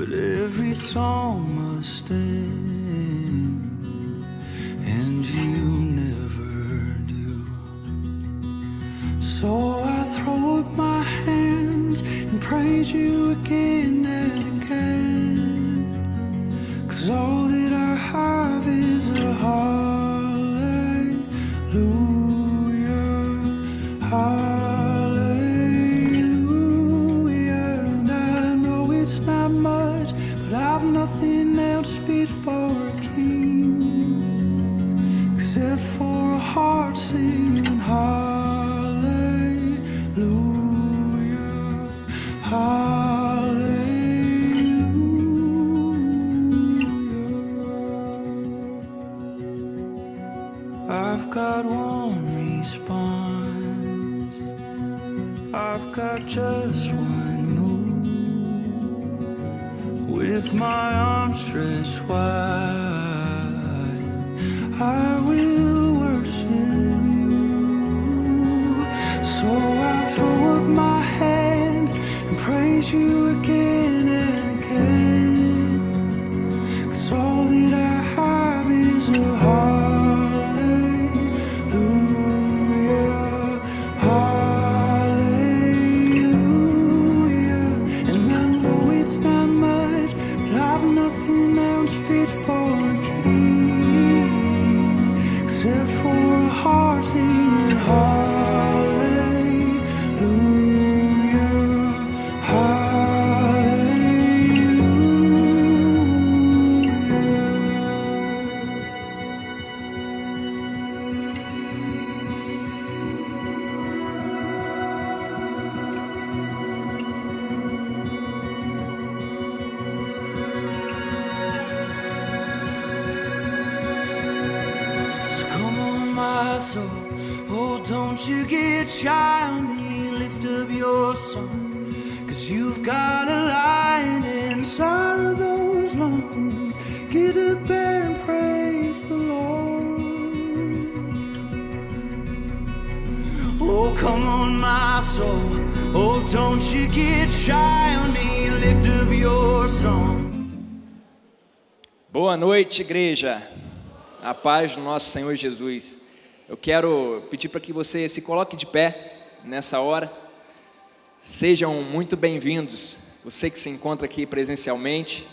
But every song must end, and you never do. So I throw up my hands and praise you again and again. Cause all noite, igreja. A paz do nosso Senhor Jesus. Eu quero pedir para que você se coloque de pé nessa hora. Sejam muito bem-vindos. Você que se encontra aqui presencialmente,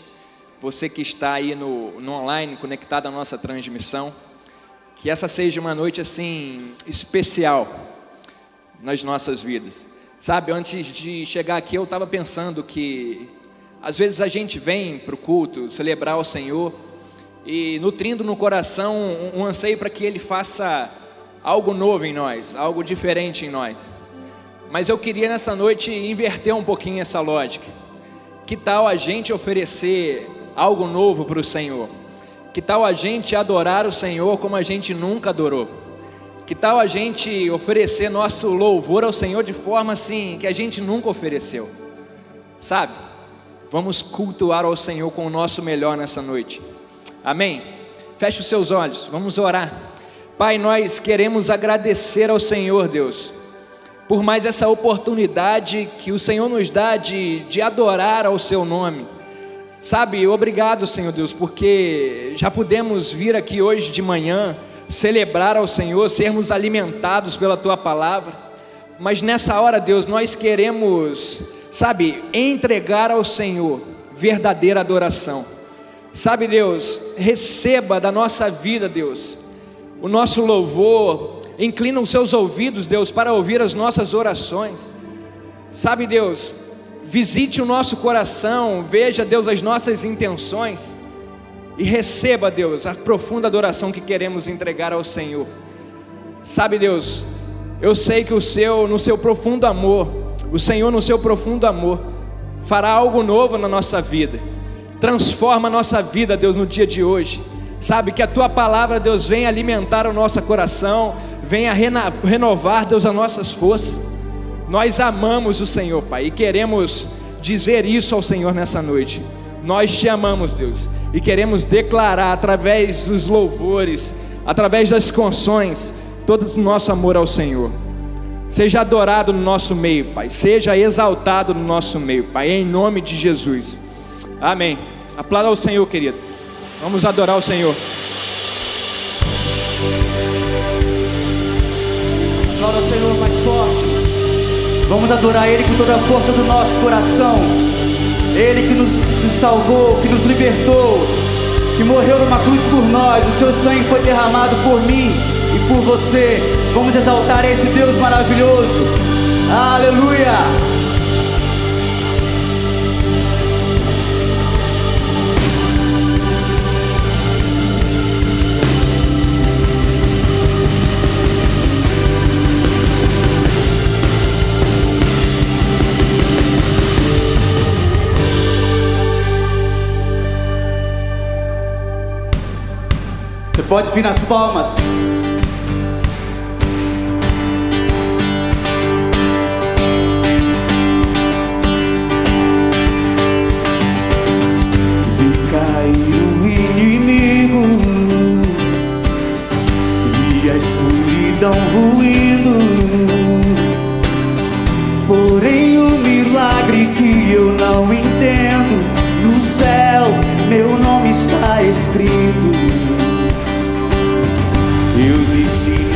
você que está aí no, no online, conectado à nossa transmissão. Que essa seja uma noite assim especial nas nossas vidas. Sabe, antes de chegar aqui eu estava pensando que às vezes a gente vem para o culto celebrar o Senhor e nutrindo no coração um, um anseio para que Ele faça algo novo em nós, algo diferente em nós. Mas eu queria nessa noite inverter um pouquinho essa lógica. Que tal a gente oferecer algo novo para o Senhor? Que tal a gente adorar o Senhor como a gente nunca adorou? Que tal a gente oferecer nosso louvor ao Senhor de forma assim que a gente nunca ofereceu? Sabe? Vamos cultuar ao Senhor com o nosso melhor nessa noite. Amém? Feche os seus olhos, vamos orar. Pai, nós queremos agradecer ao Senhor, Deus, por mais essa oportunidade que o Senhor nos dá de, de adorar ao Seu nome. Sabe, obrigado, Senhor Deus, porque já pudemos vir aqui hoje de manhã celebrar ao Senhor, sermos alimentados pela Tua palavra. Mas nessa hora, Deus, nós queremos, sabe, entregar ao Senhor verdadeira adoração. Sabe, Deus, receba da nossa vida, Deus, o nosso louvor, inclina os seus ouvidos, Deus, para ouvir as nossas orações. Sabe, Deus, visite o nosso coração, veja, Deus, as nossas intenções e receba, Deus, a profunda adoração que queremos entregar ao Senhor. Sabe, Deus, eu sei que o seu, no seu profundo amor, o Senhor, no seu profundo amor, fará algo novo na nossa vida. Transforma a nossa vida, Deus, no dia de hoje. Sabe, que a tua palavra, Deus, venha alimentar o nosso coração, venha renovar, Deus, as nossas forças. Nós amamos o Senhor, Pai, e queremos dizer isso ao Senhor nessa noite. Nós te amamos, Deus, e queremos declarar através dos louvores, através das canções, todo o nosso amor ao Senhor. Seja adorado no nosso meio, Pai. Seja exaltado no nosso meio, Pai, em nome de Jesus. Amém. Aplauda ao Senhor, querido. Vamos adorar o Senhor. Aplauda o Senhor mais forte. Vamos adorar Ele com toda a força do nosso coração. Ele que nos, nos salvou, que nos libertou, que morreu numa cruz por nós. O seu sangue foi derramado por mim e por você. Vamos exaltar esse Deus maravilhoso. Aleluia! Pode vir nas palmas. Vi cair o inimigo, vi a escuridão ruindo. Porém, o milagre que eu não entendo, no céu meu nome está escrito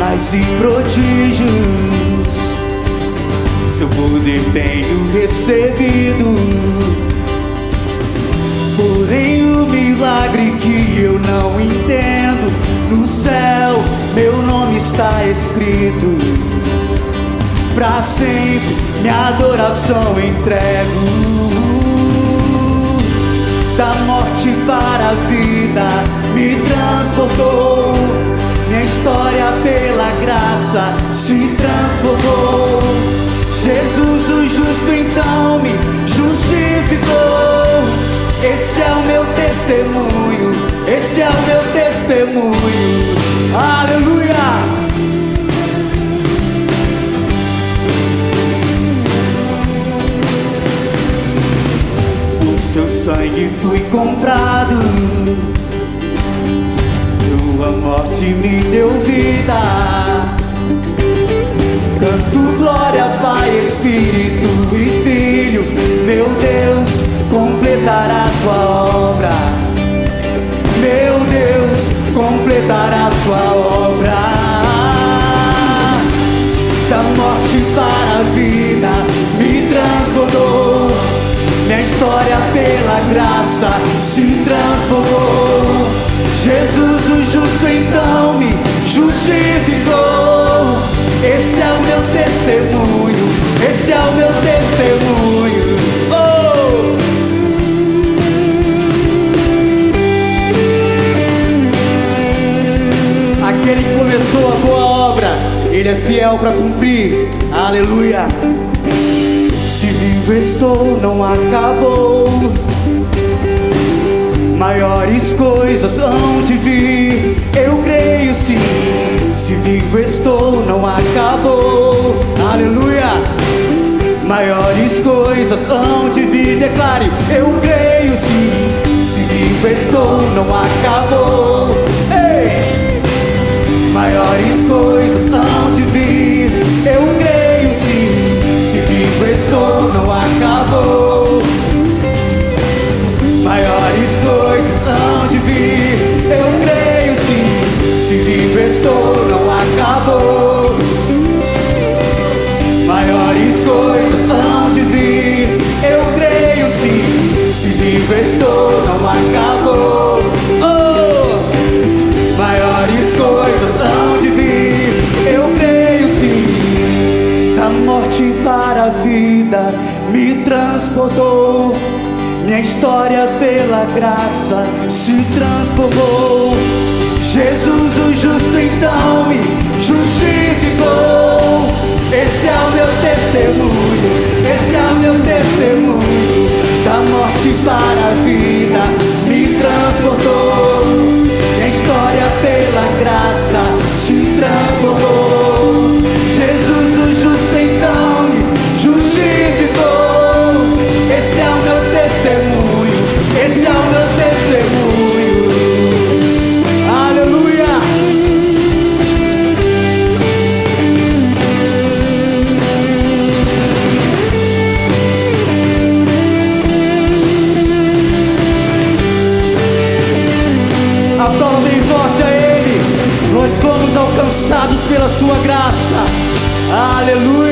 sinais e prodígios, seu poder tenho recebido. Porém, o milagre que eu não entendo, no céu meu nome está escrito. Pra sempre minha adoração entrego. Da morte para a vida me transportou história pela graça se transformou. Jesus, o justo, então me justificou. Esse é o meu testemunho, esse é o meu testemunho. Aleluia! Seu sangue fui comprado tua morte me deu vida. Canto glória, Pai, Espírito e Filho. Meu Deus, completará tua obra. Meu Deus, completará sua obra. Da morte para a vida me transformou. Minha história pela graça se transformou. Jesus o justo então me justificou. Esse é o meu testemunho, esse é o meu testemunho. Oh! Aquele que começou a boa obra, ele é fiel para cumprir. Aleluia. Se vivo estou, não acabou Maiores coisas hão de vir, eu creio sim. Se vivo estou, não acabou. Aleluia. Maiores coisas hão de vir, declare, eu creio sim. Se vivo estou, não acabou. Ei! Maiores coisas hão de vir, eu creio sim. Se vivo estou, não acabou. Se vivo estou, não acabou. Maiores coisas hão de vir, eu creio sim. Se vivo estou, não acabou. Oh! Maiores coisas hão de vir, eu creio sim. Da morte para a vida me transportou minha história pela graça se transformou. Jesus, o justo, então me justificou. Esse é o meu testemunho, esse é o meu testemunho. Da morte para a vida me transportou. pela sua graça. Aleluia.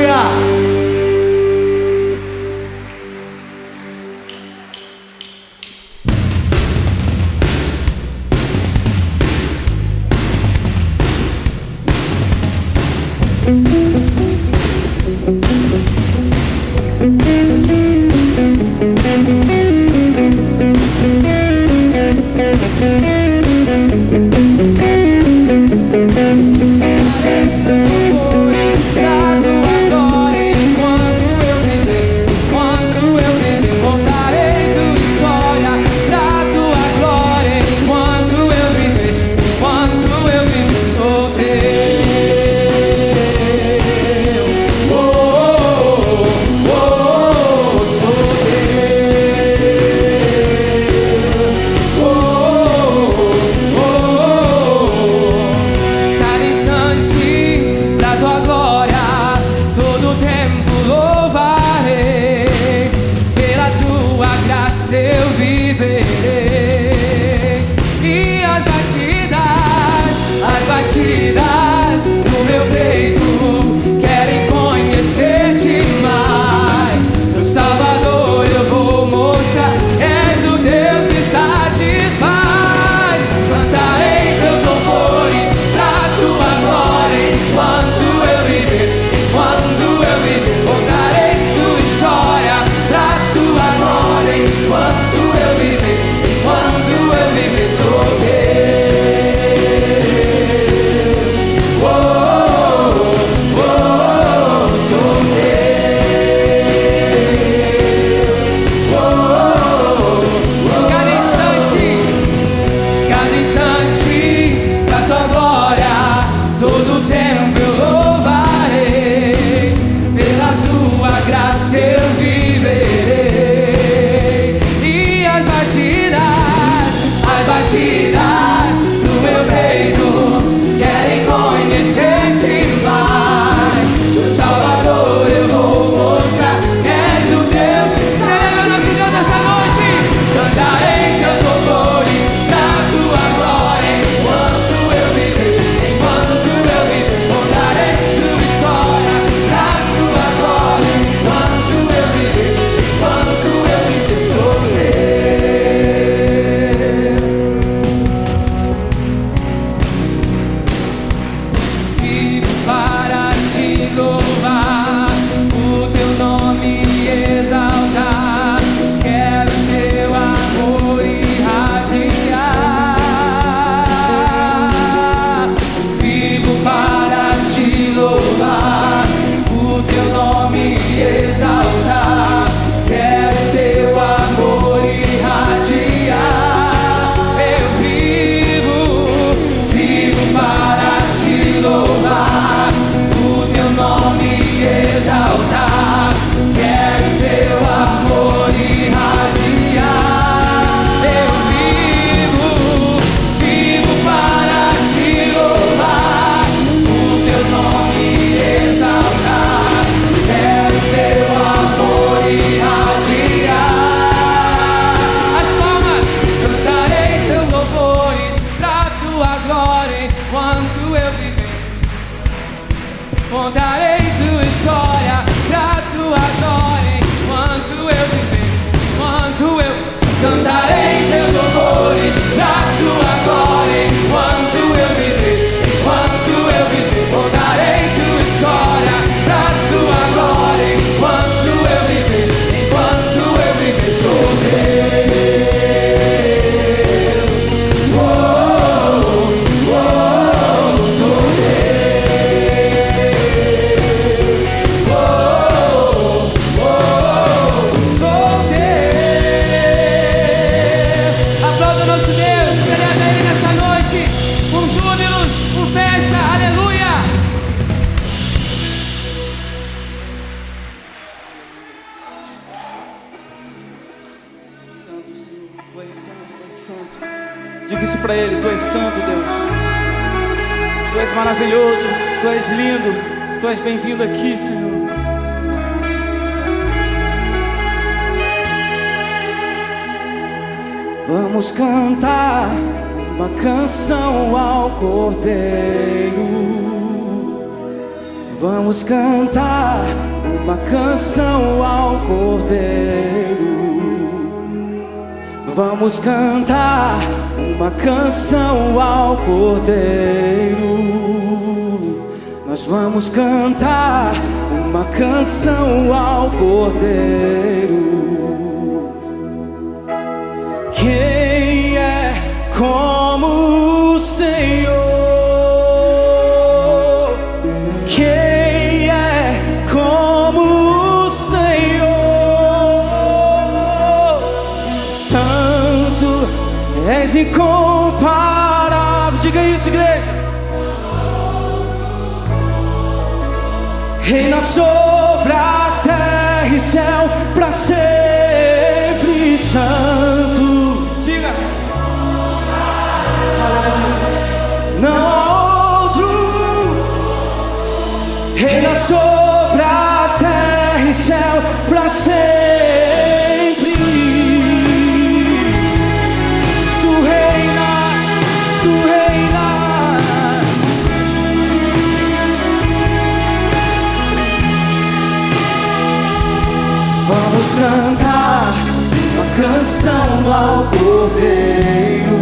ao Cordeiro.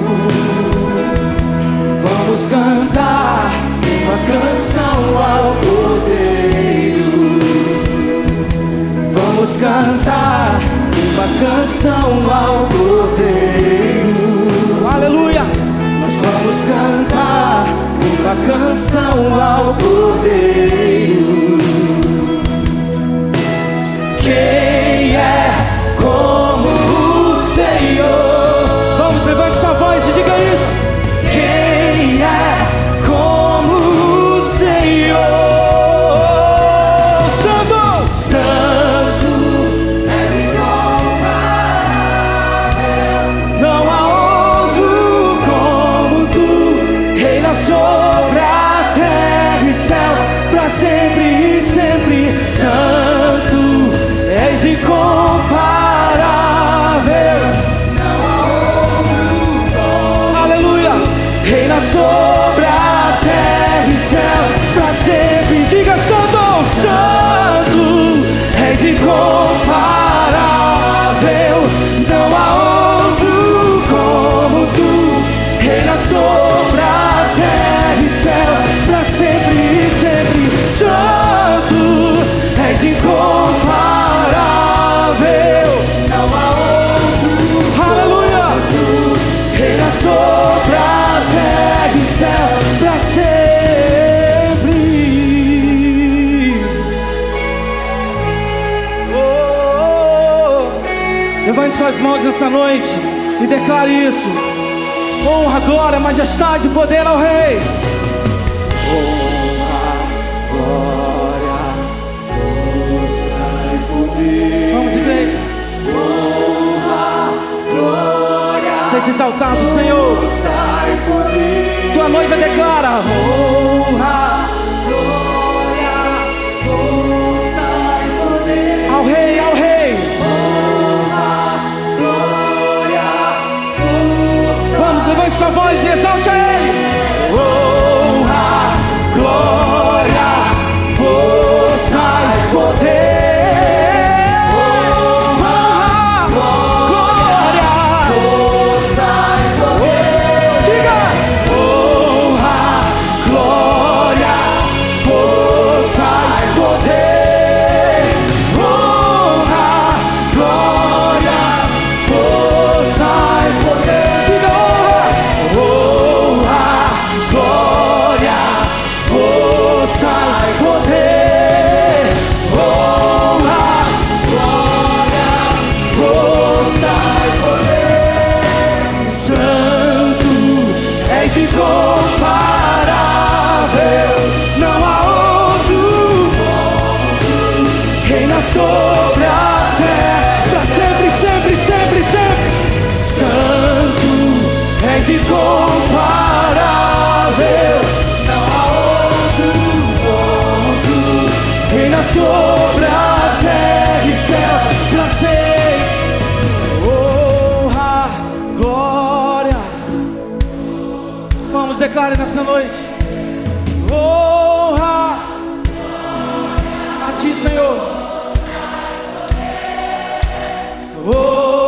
Vamos cantar uma canção ao Cordeiro. Vamos cantar uma canção ao Cordeiro. Aleluia! Nós vamos cantar uma canção ao Cordeiro. Quem é Cordeiro? suas mãos nessa noite e declare isso. Honra, glória, majestade e poder ao Rei. Honra, glória, força e poder. Vamos, igreja. Honra, glória. Seja exaltado, Senhor. Tua noiva declara. Honra, essa voz e exalte a Ele. Vamos, declare nessa noite. Honra a ti, Senhor. Honra.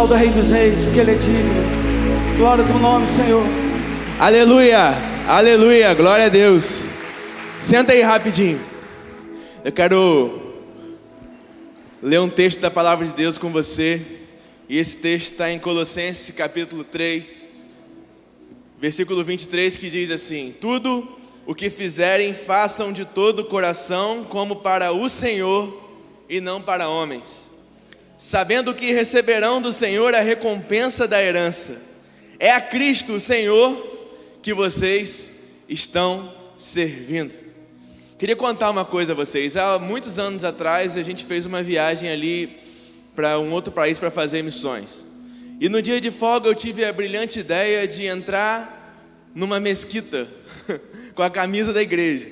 Aplauda o Rei dos Reis, porque Ele é digno. Glória ao teu nome, Senhor. Aleluia, aleluia, glória a Deus. Senta aí rapidinho. Eu quero ler um texto da palavra de Deus com você. E esse texto está em Colossenses capítulo 3, versículo 23, que diz assim: Tudo o que fizerem, façam de todo o coração, como para o Senhor e não para homens, sabendo que receberão do Senhor a recompensa da herança. É a Cristo, o Senhor, que vocês estão servindo. Queria contar uma coisa a vocês. Há muitos anos atrás, a gente fez uma viagem ali para um outro país para fazer missões. E no dia de folga eu tive a brilhante ideia de entrar numa mesquita com a camisa da igreja.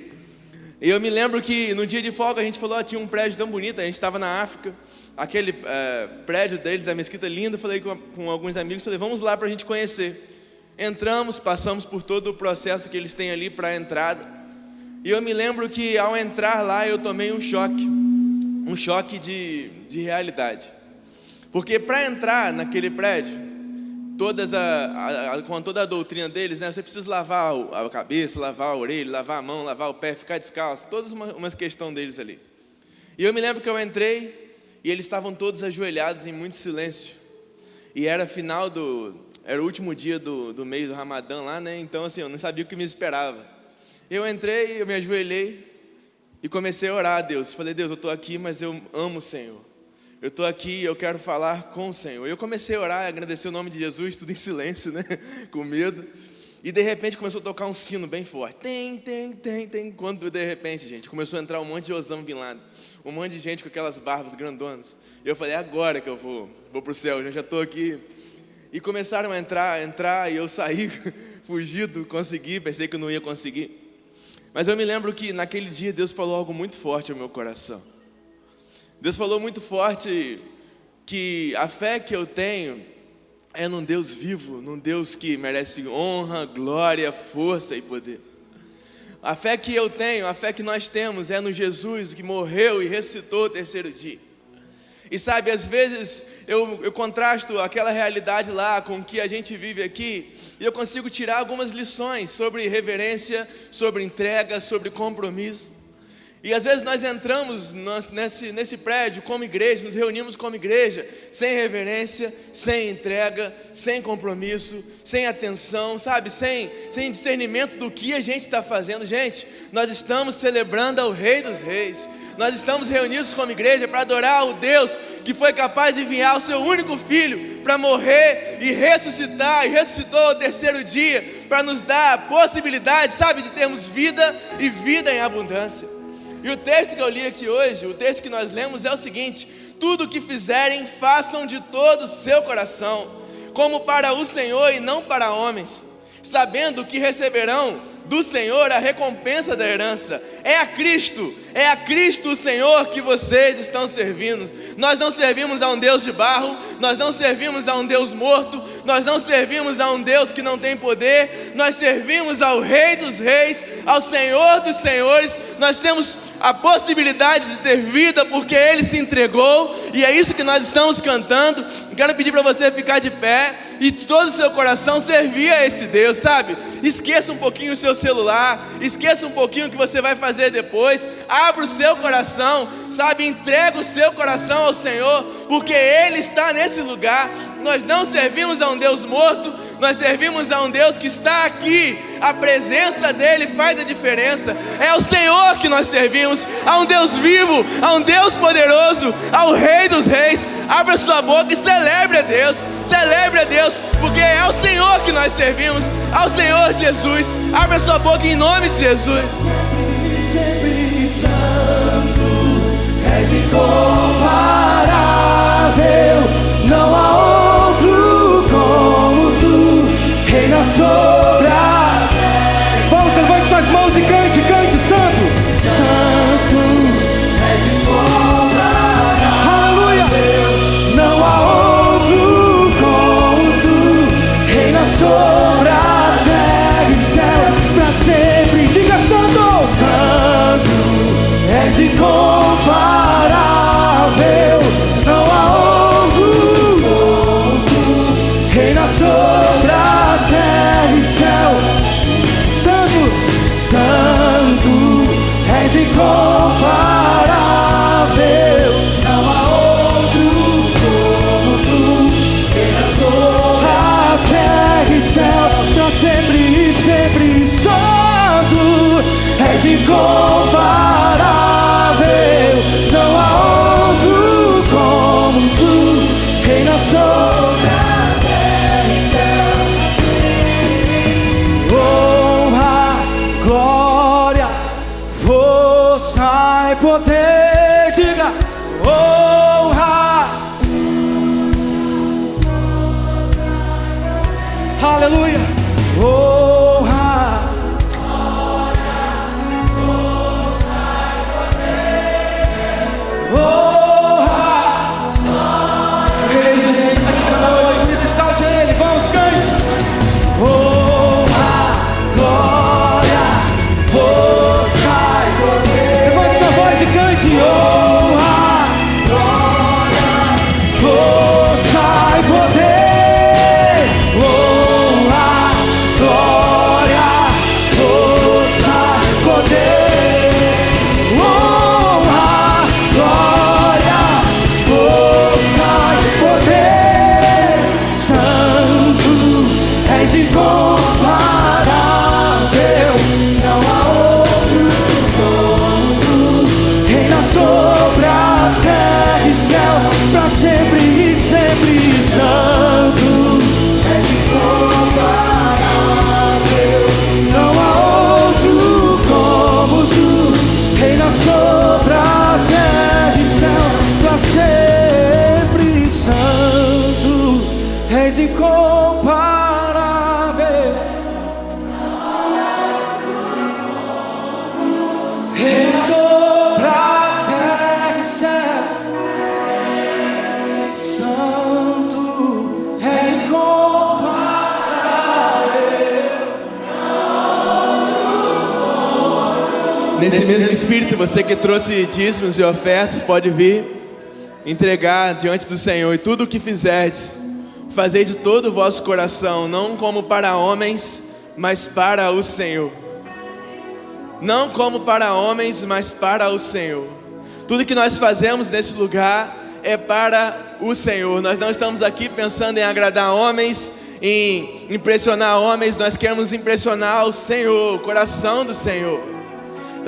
E eu me lembro que no dia de folga a gente falou, tinha um prédio tão bonito, a gente estava na África, aquele é, prédio deles, da mesquita linda, falei com, com alguns amigos, falei, vamos lá para a gente conhecer. Entramos, passamos por todo o processo que eles têm ali para a entrada. E eu me lembro que ao entrar lá eu tomei um choque, um choque de, de realidade. Porque para entrar naquele prédio, todas a, a, com toda a doutrina deles, né, você precisa lavar a cabeça, lavar a orelha, lavar a mão, lavar o pé, ficar descalço, todas uma, umas questões deles ali. E eu me lembro que eu entrei e eles estavam todos ajoelhados em muito silêncio. E era final do, era o último dia do, do mês do Ramadã lá, né? Então assim, eu não sabia o que me esperava. Eu entrei, eu me ajoelhei e comecei a orar a Deus. Falei, Deus, eu estou aqui, mas eu amo o Senhor. Eu estou aqui e eu quero falar com o Senhor. Eu comecei a orar, agradecer o nome de Jesus, tudo em silêncio, né? com medo. E de repente começou a tocar um sino bem forte. Tem, tem, tem, tem. Quando de repente, gente, começou a entrar um monte de Osama Bin Laden. Um monte de gente com aquelas barbas grandonas. E eu falei, é agora que eu vou, vou para o céu, eu já estou aqui. E começaram a entrar, entrar, e eu saí fugido, consegui, pensei que eu não ia conseguir. Mas eu me lembro que naquele dia Deus falou algo muito forte ao meu coração. Deus falou muito forte que a fé que eu tenho é num Deus vivo, num Deus que merece honra, glória, força e poder. A fé que eu tenho, a fé que nós temos é no Jesus que morreu e ressuscitou o terceiro dia. E sabe, às vezes eu, eu contrasto aquela realidade lá com o que a gente vive aqui, e eu consigo tirar algumas lições sobre reverência, sobre entrega, sobre compromisso. E às vezes nós entramos nesse, nesse prédio como igreja, nos reunimos como igreja, sem reverência, sem entrega, sem compromisso, sem atenção, sabe, sem, sem discernimento do que a gente está fazendo. Gente, nós estamos celebrando ao Rei dos Reis, nós estamos reunidos como igreja para adorar o Deus que foi capaz de enviar o seu único filho para morrer e ressuscitar, e ressuscitou ao terceiro dia, para nos dar a possibilidade, sabe, de termos vida e vida em abundância. E o texto que eu li aqui hoje, o texto que nós lemos é o seguinte: tudo o que fizerem, façam de todo o seu coração, como para o Senhor e não para homens, sabendo que receberão do Senhor a recompensa da herança. É a Cristo, é a Cristo o Senhor que vocês estão servindo. Nós não servimos a um Deus de barro, nós não servimos a um Deus morto, nós não servimos a um Deus que não tem poder, nós servimos ao Rei dos Reis, ao Senhor dos Senhores. Nós temos a possibilidade de ter vida porque Ele se entregou, e é isso que nós estamos cantando. Quero pedir para você ficar de pé e todo o seu coração servir a esse Deus, sabe? Esqueça um pouquinho o seu celular, esqueça um pouquinho o que você vai fazer depois, abra o seu coração, sabe? Entrega o seu coração ao Senhor, porque Ele está nesse lugar. Nós não servimos a um Deus morto, nós servimos a um Deus que está aqui. A presença dele faz a diferença. É ao Senhor que nós servimos, a um Deus vivo, a um Deus poderoso, ao Rei dos Reis. Abra sua boca e celebre a Deus. Celebre a Deus, porque é ao Senhor que nós servimos, ao Senhor Jesus. Abra sua boca em nome de Jesus. Sempre santo, és incomparável, não há reina sobre incomparável. Você que trouxe dízimos e ofertas, pode vir entregar diante do Senhor. E tudo o que fizerdes, fazei de todo o vosso coração, não como para homens, mas para o Senhor. Não como para homens, mas para o Senhor. Tudo que nós fazemos nesse lugar é para o Senhor. Nós não estamos aqui pensando em agradar homens, em impressionar homens, nós queremos impressionar o Senhor, o coração do Senhor.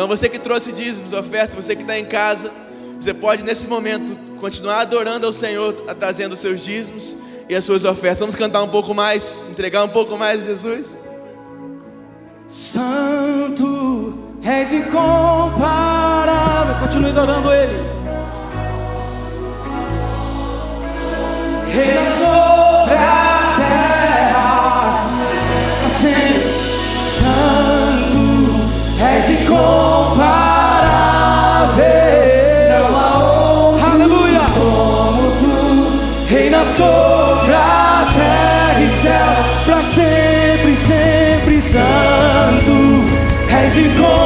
Então você que trouxe dízimos, ofertas, você que está em casa, você pode nesse momento continuar adorando ao Senhor, trazendo os seus dízimos e as suas ofertas. Vamos cantar um pouco mais, entregar um pouco mais a Jesus? Santo, és incomparável. Continue adorando Ele. Reina sobre sobre a terra e céu, pra sempre, sempre santo. És incomparável.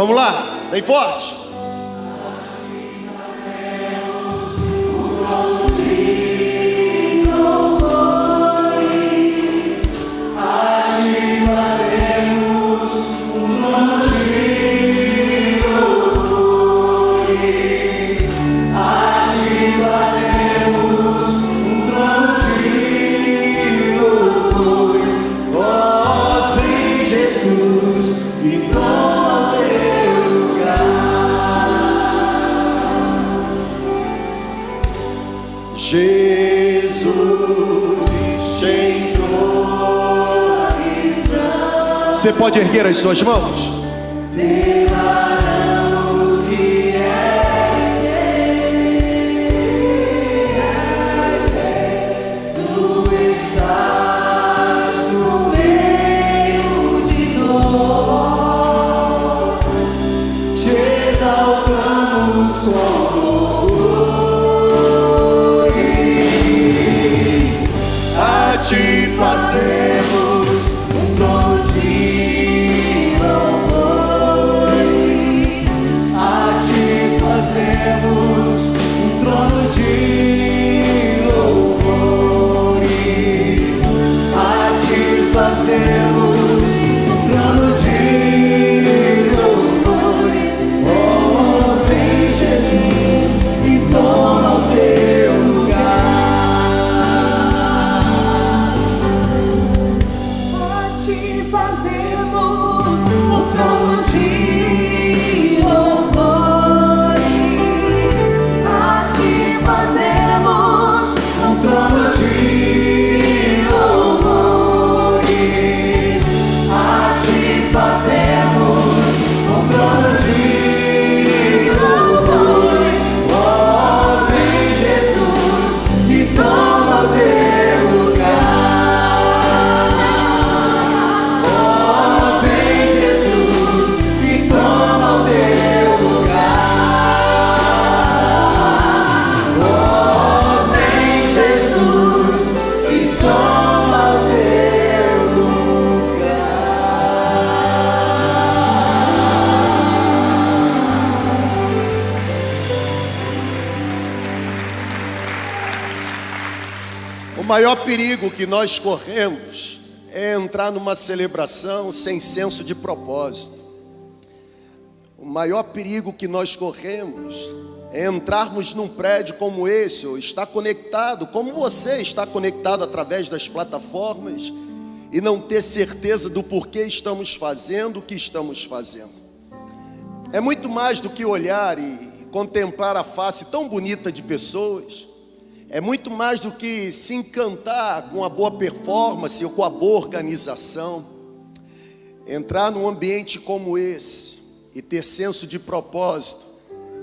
Vamos lá, bem forte. Você pode erguer as suas mãos? Maior perigo que nós corremos é entrar numa celebração sem senso de propósito. O maior perigo que nós corremos é entrarmos num prédio como esse, ou estar conectado, como você está conectado através das plataformas, e não ter certeza do porquê estamos fazendo o que estamos fazendo. É muito mais do que olhar e contemplar a face tão bonita de pessoas é muito mais do que se encantar com a boa performance ou com a boa organização. Entrar num ambiente como esse e ter senso de propósito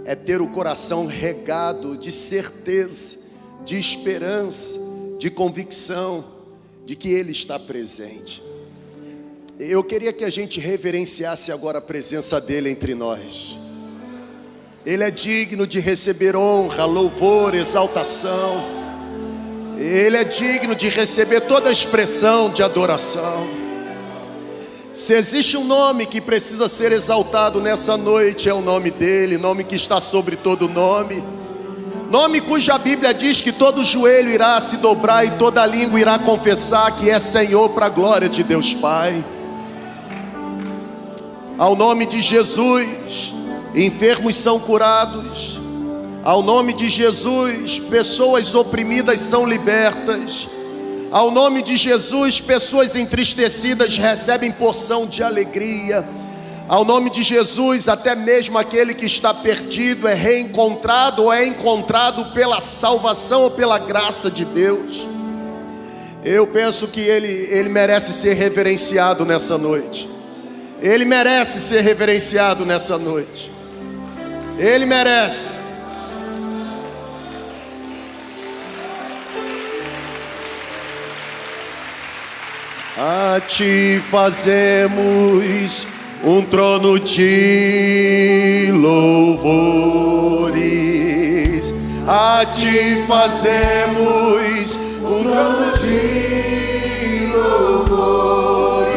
é ter o coração regado de certeza, de esperança, de convicção de que Ele está presente. Eu queria que a gente reverenciasse agora a presença dEle entre nós. Ele é digno de receber honra, louvor, exaltação. Ele é digno de receber toda expressão de adoração. Se existe um nome que precisa ser exaltado nessa noite, é o nome dele, nome que está sobre todo nome. Nome cuja Bíblia diz que todo joelho irá se dobrar e toda língua irá confessar que é Senhor para a glória de Deus Pai. Ao nome de Jesus, enfermos são curados, ao nome de Jesus, pessoas oprimidas são libertas, ao nome de Jesus, pessoas entristecidas recebem porção de alegria. Ao nome de Jesus, até mesmo aquele que está perdido é reencontrado ou é encontrado pela salvação ou pela graça de Deus. Eu penso que ele, ele merece ser reverenciado nessa noite. Ele merece ser reverenciado nessa noite. Ele merece. A ti fazemos um trono de louvores. A ti fazemos um trono de louvores.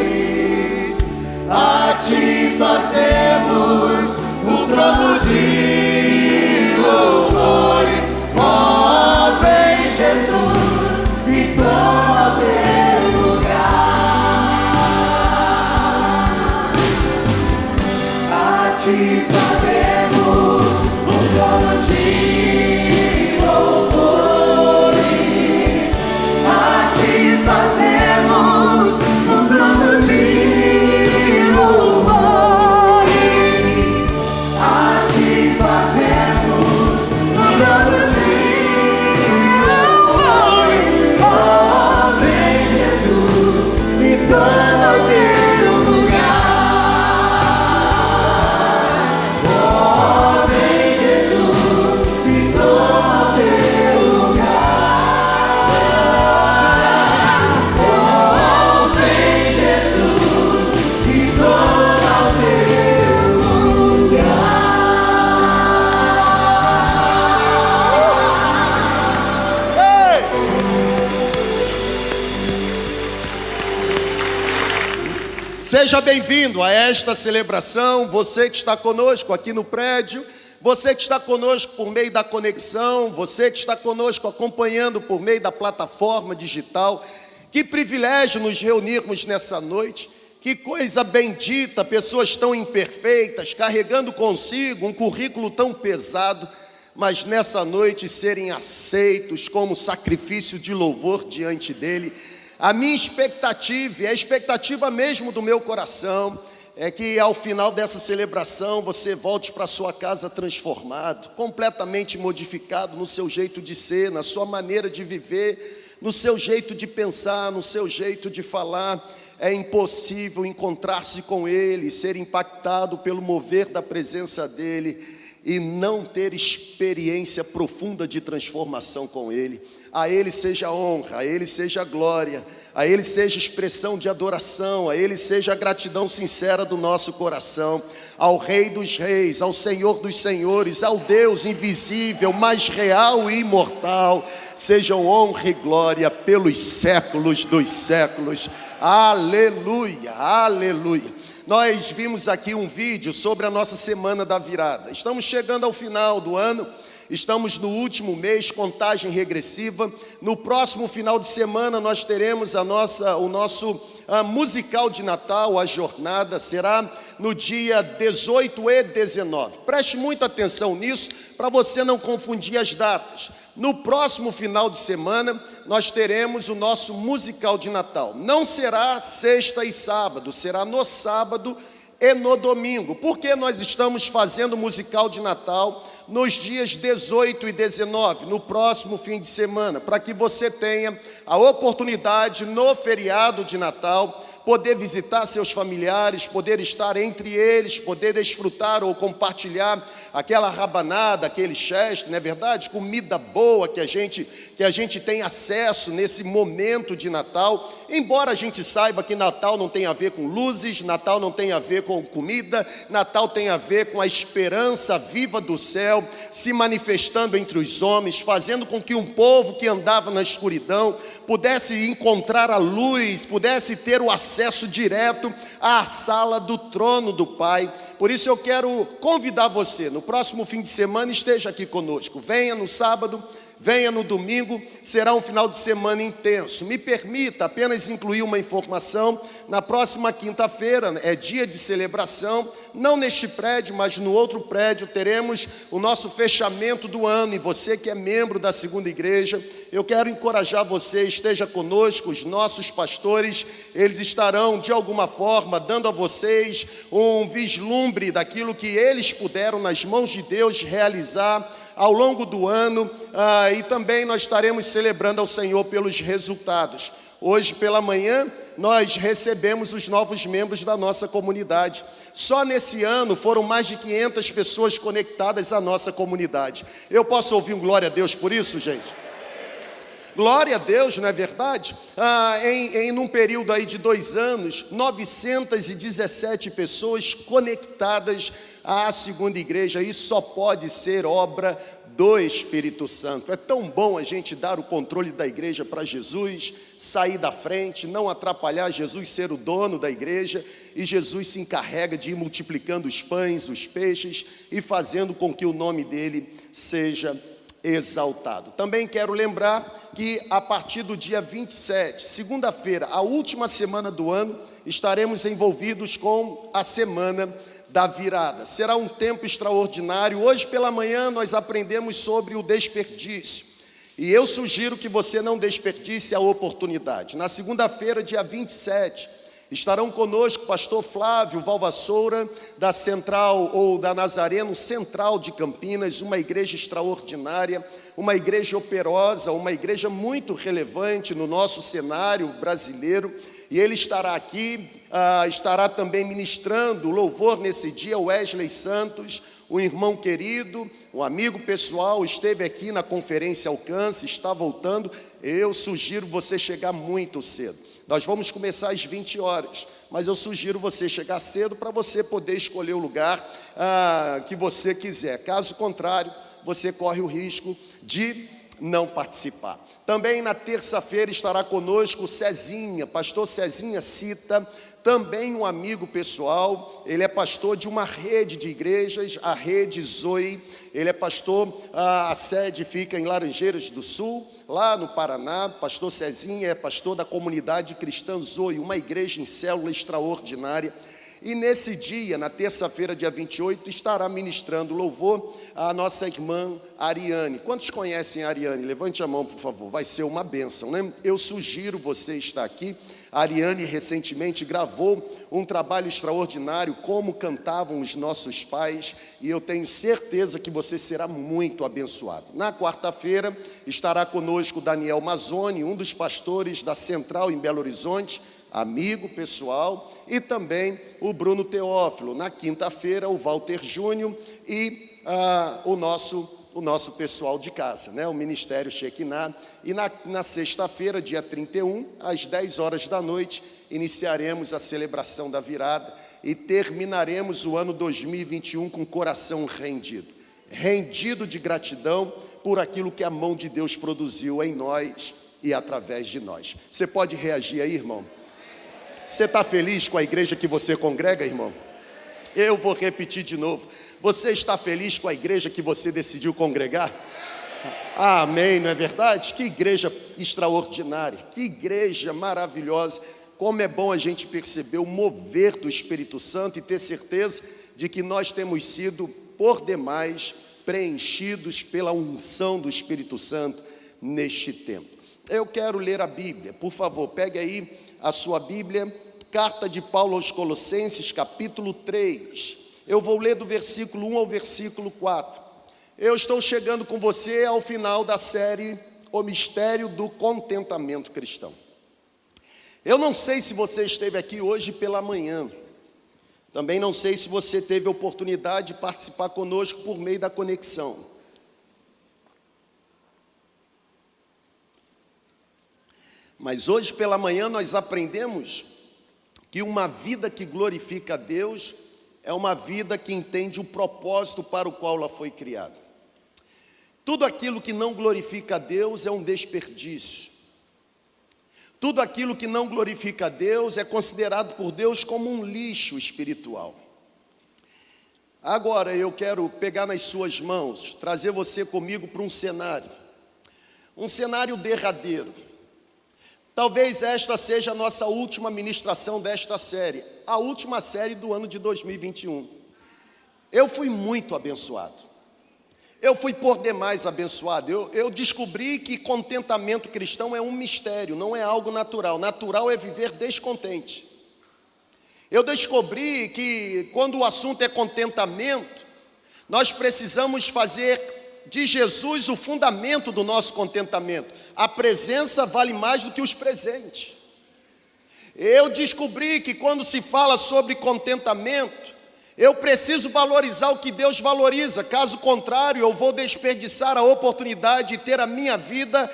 A ti fazemos um trono de A Seja bem-vindo a esta celebração, você que está conosco aqui no prédio, você que está conosco por meio da conexão, você que está conosco acompanhando por meio da plataforma digital. Que privilégio nos reunirmos nessa noite. Que coisa bendita, pessoas tão imperfeitas, carregando consigo um currículo tão pesado, mas nessa noite serem aceitos como sacrifício de louvor diante dele. A minha expectativa, e a expectativa mesmo do meu coração, é que ao final dessa celebração você volte para sua casa transformado, completamente modificado no seu jeito de ser, na sua maneira de viver, no seu jeito de pensar, no seu jeito de falar. É impossível encontrar-se com Ele, ser impactado pelo mover da presença dEle e não ter experiência profunda de transformação com Ele. A Ele seja honra, a Ele seja glória, a Ele seja expressão de adoração, a Ele seja a gratidão sincera do nosso coração, ao Rei dos Reis, ao Senhor dos Senhores, ao Deus invisível, mais real e imortal, sejam honra e glória pelos séculos dos séculos. Aleluia, aleluia. Nós vimos aqui um vídeo sobre a nossa semana da virada. Estamos chegando ao final do ano. Estamos no último mês, contagem regressiva. No próximo final de semana nós teremos a nossa, o nosso a musical de Natal, a jornada será no dia 18 e 19. Preste muita atenção nisso para você não confundir as datas. No próximo final de semana, nós teremos o nosso musical de Natal. Não será sexta e sábado, será no sábado e no domingo. Porque nós estamos fazendo musical de Natal nos dias 18 e 19, no próximo fim de semana, para que você tenha a oportunidade no feriado de Natal poder visitar seus familiares, poder estar entre eles, poder desfrutar ou compartilhar aquela rabanada, aquele cheste, não é verdade? Comida boa que a gente que a gente tem acesso nesse momento de Natal. Embora a gente saiba que Natal não tem a ver com luzes, Natal não tem a ver com comida, Natal tem a ver com a esperança viva do céu se manifestando entre os homens, fazendo com que um povo que andava na escuridão pudesse encontrar a luz, pudesse ter o acesso direto à sala do trono do Pai. Por isso eu quero convidar você, no próximo fim de semana, esteja aqui conosco. Venha no sábado, venha no domingo, será um final de semana intenso. Me permita apenas incluir uma informação: na próxima quinta-feira é dia de celebração, não neste prédio, mas no outro prédio, teremos o nosso fechamento do ano. E você que é membro da segunda igreja, eu quero encorajar você, esteja conosco, os nossos pastores, eles estarão de alguma forma dando a vocês um vislumbre daquilo que eles puderam, nas mãos de Deus, realizar ao longo do ano ah, e também nós estaremos celebrando ao Senhor pelos resultados. Hoje pela manhã nós recebemos os novos membros da nossa comunidade. Só nesse ano foram mais de 500 pessoas conectadas à nossa comunidade. Eu posso ouvir um glória a Deus por isso, gente? Glória a Deus, não é verdade? Ah, em, em um período aí de dois anos, 917 pessoas conectadas à segunda igreja. Isso só pode ser obra do Espírito Santo. É tão bom a gente dar o controle da igreja para Jesus, sair da frente, não atrapalhar Jesus ser o dono da igreja, e Jesus se encarrega de ir multiplicando os pães, os peixes e fazendo com que o nome dele seja exaltado. Também quero lembrar que a partir do dia 27, segunda-feira, a última semana do ano, estaremos envolvidos com a semana da virada. Será um tempo extraordinário. Hoje pela manhã nós aprendemos sobre o desperdício. E eu sugiro que você não desperdice a oportunidade. Na segunda-feira, dia 27, Estarão conosco o pastor Flávio Valvassoura, da Central ou da Nazareno Central de Campinas, uma igreja extraordinária, uma igreja operosa, uma igreja muito relevante no nosso cenário brasileiro. E ele estará aqui, ah, estará também ministrando louvor nesse dia, Wesley Santos, um irmão querido, um amigo pessoal, esteve aqui na conferência Alcance, está voltando. Eu sugiro você chegar muito cedo. Nós vamos começar às 20 horas, mas eu sugiro você chegar cedo para você poder escolher o lugar ah, que você quiser. Caso contrário, você corre o risco de não participar. Também na terça-feira estará conosco o Cezinha, pastor Cezinha Cita, também um amigo pessoal, ele é pastor de uma rede de igrejas, a rede Zoe, ele é pastor, a, sede fica em Laranjeiras do Sul, lá no Paraná, pastor Cezinha é pastor da comunidade cristã Zoe, uma igreja em célula extraordinária, e nesse dia, na terça-feira, dia 28, estará ministrando louvor a nossa irmã Ariane. Quantos conhecem a Ariane? Levante a mão, por favor. Vai ser uma bênção, né? Eu sugiro você estar aqui. A Ariane recentemente gravou um trabalho extraordinário, como cantavam os nossos pais, e eu tenho certeza que você será muito abençoado. Na quarta-feira estará conosco Daniel Mazzoni, um dos pastores da Central em Belo Horizonte amigo pessoal, e também o Bruno Teófilo. Na quinta-feira, o Walter Júnior e ah, o nosso o nosso pessoal de casa, né? o Ministério Shekinah. E na, na sexta-feira, dia 31, às 10 horas da noite, iniciaremos a celebração da virada e terminaremos o ano 2021 com coração rendido rendido de gratidão por aquilo que a mão de Deus produziu em nós e através de nós. Você pode reagir aí, irmão? Você está feliz com a igreja que você congrega, irmão? Eu vou repetir de novo. Você está feliz com a igreja que você decidiu congregar? Amém, não é verdade? Que igreja extraordinária, que igreja maravilhosa. Como é bom a gente perceber o mover do Espírito Santo e ter certeza de que nós temos sido, por demais, preenchidos pela unção do Espírito Santo neste tempo. Eu quero ler a Bíblia, por favor, pegue aí a sua Bíblia, carta de Paulo aos Colossenses, capítulo 3. Eu vou ler do versículo 1 ao versículo 4. Eu estou chegando com você ao final da série O Mistério do Contentamento Cristão. Eu não sei se você esteve aqui hoje pela manhã. Também não sei se você teve a oportunidade de participar conosco por meio da conexão. Mas hoje pela manhã nós aprendemos que uma vida que glorifica a Deus é uma vida que entende o propósito para o qual ela foi criada. Tudo aquilo que não glorifica a Deus é um desperdício. Tudo aquilo que não glorifica a Deus é considerado por Deus como um lixo espiritual. Agora eu quero pegar nas suas mãos, trazer você comigo para um cenário, um cenário derradeiro. Talvez esta seja a nossa última ministração desta série, a última série do ano de 2021. Eu fui muito abençoado. Eu fui por demais abençoado. Eu, eu, descobri que contentamento cristão é um mistério, não é algo natural. Natural é viver descontente. Eu descobri que quando o assunto é contentamento, nós precisamos fazer de Jesus o fundamento do nosso contentamento. A presença vale mais do que os presentes. Eu descobri que quando se fala sobre contentamento, eu preciso valorizar o que Deus valoriza, caso contrário, eu vou desperdiçar a oportunidade de ter a minha vida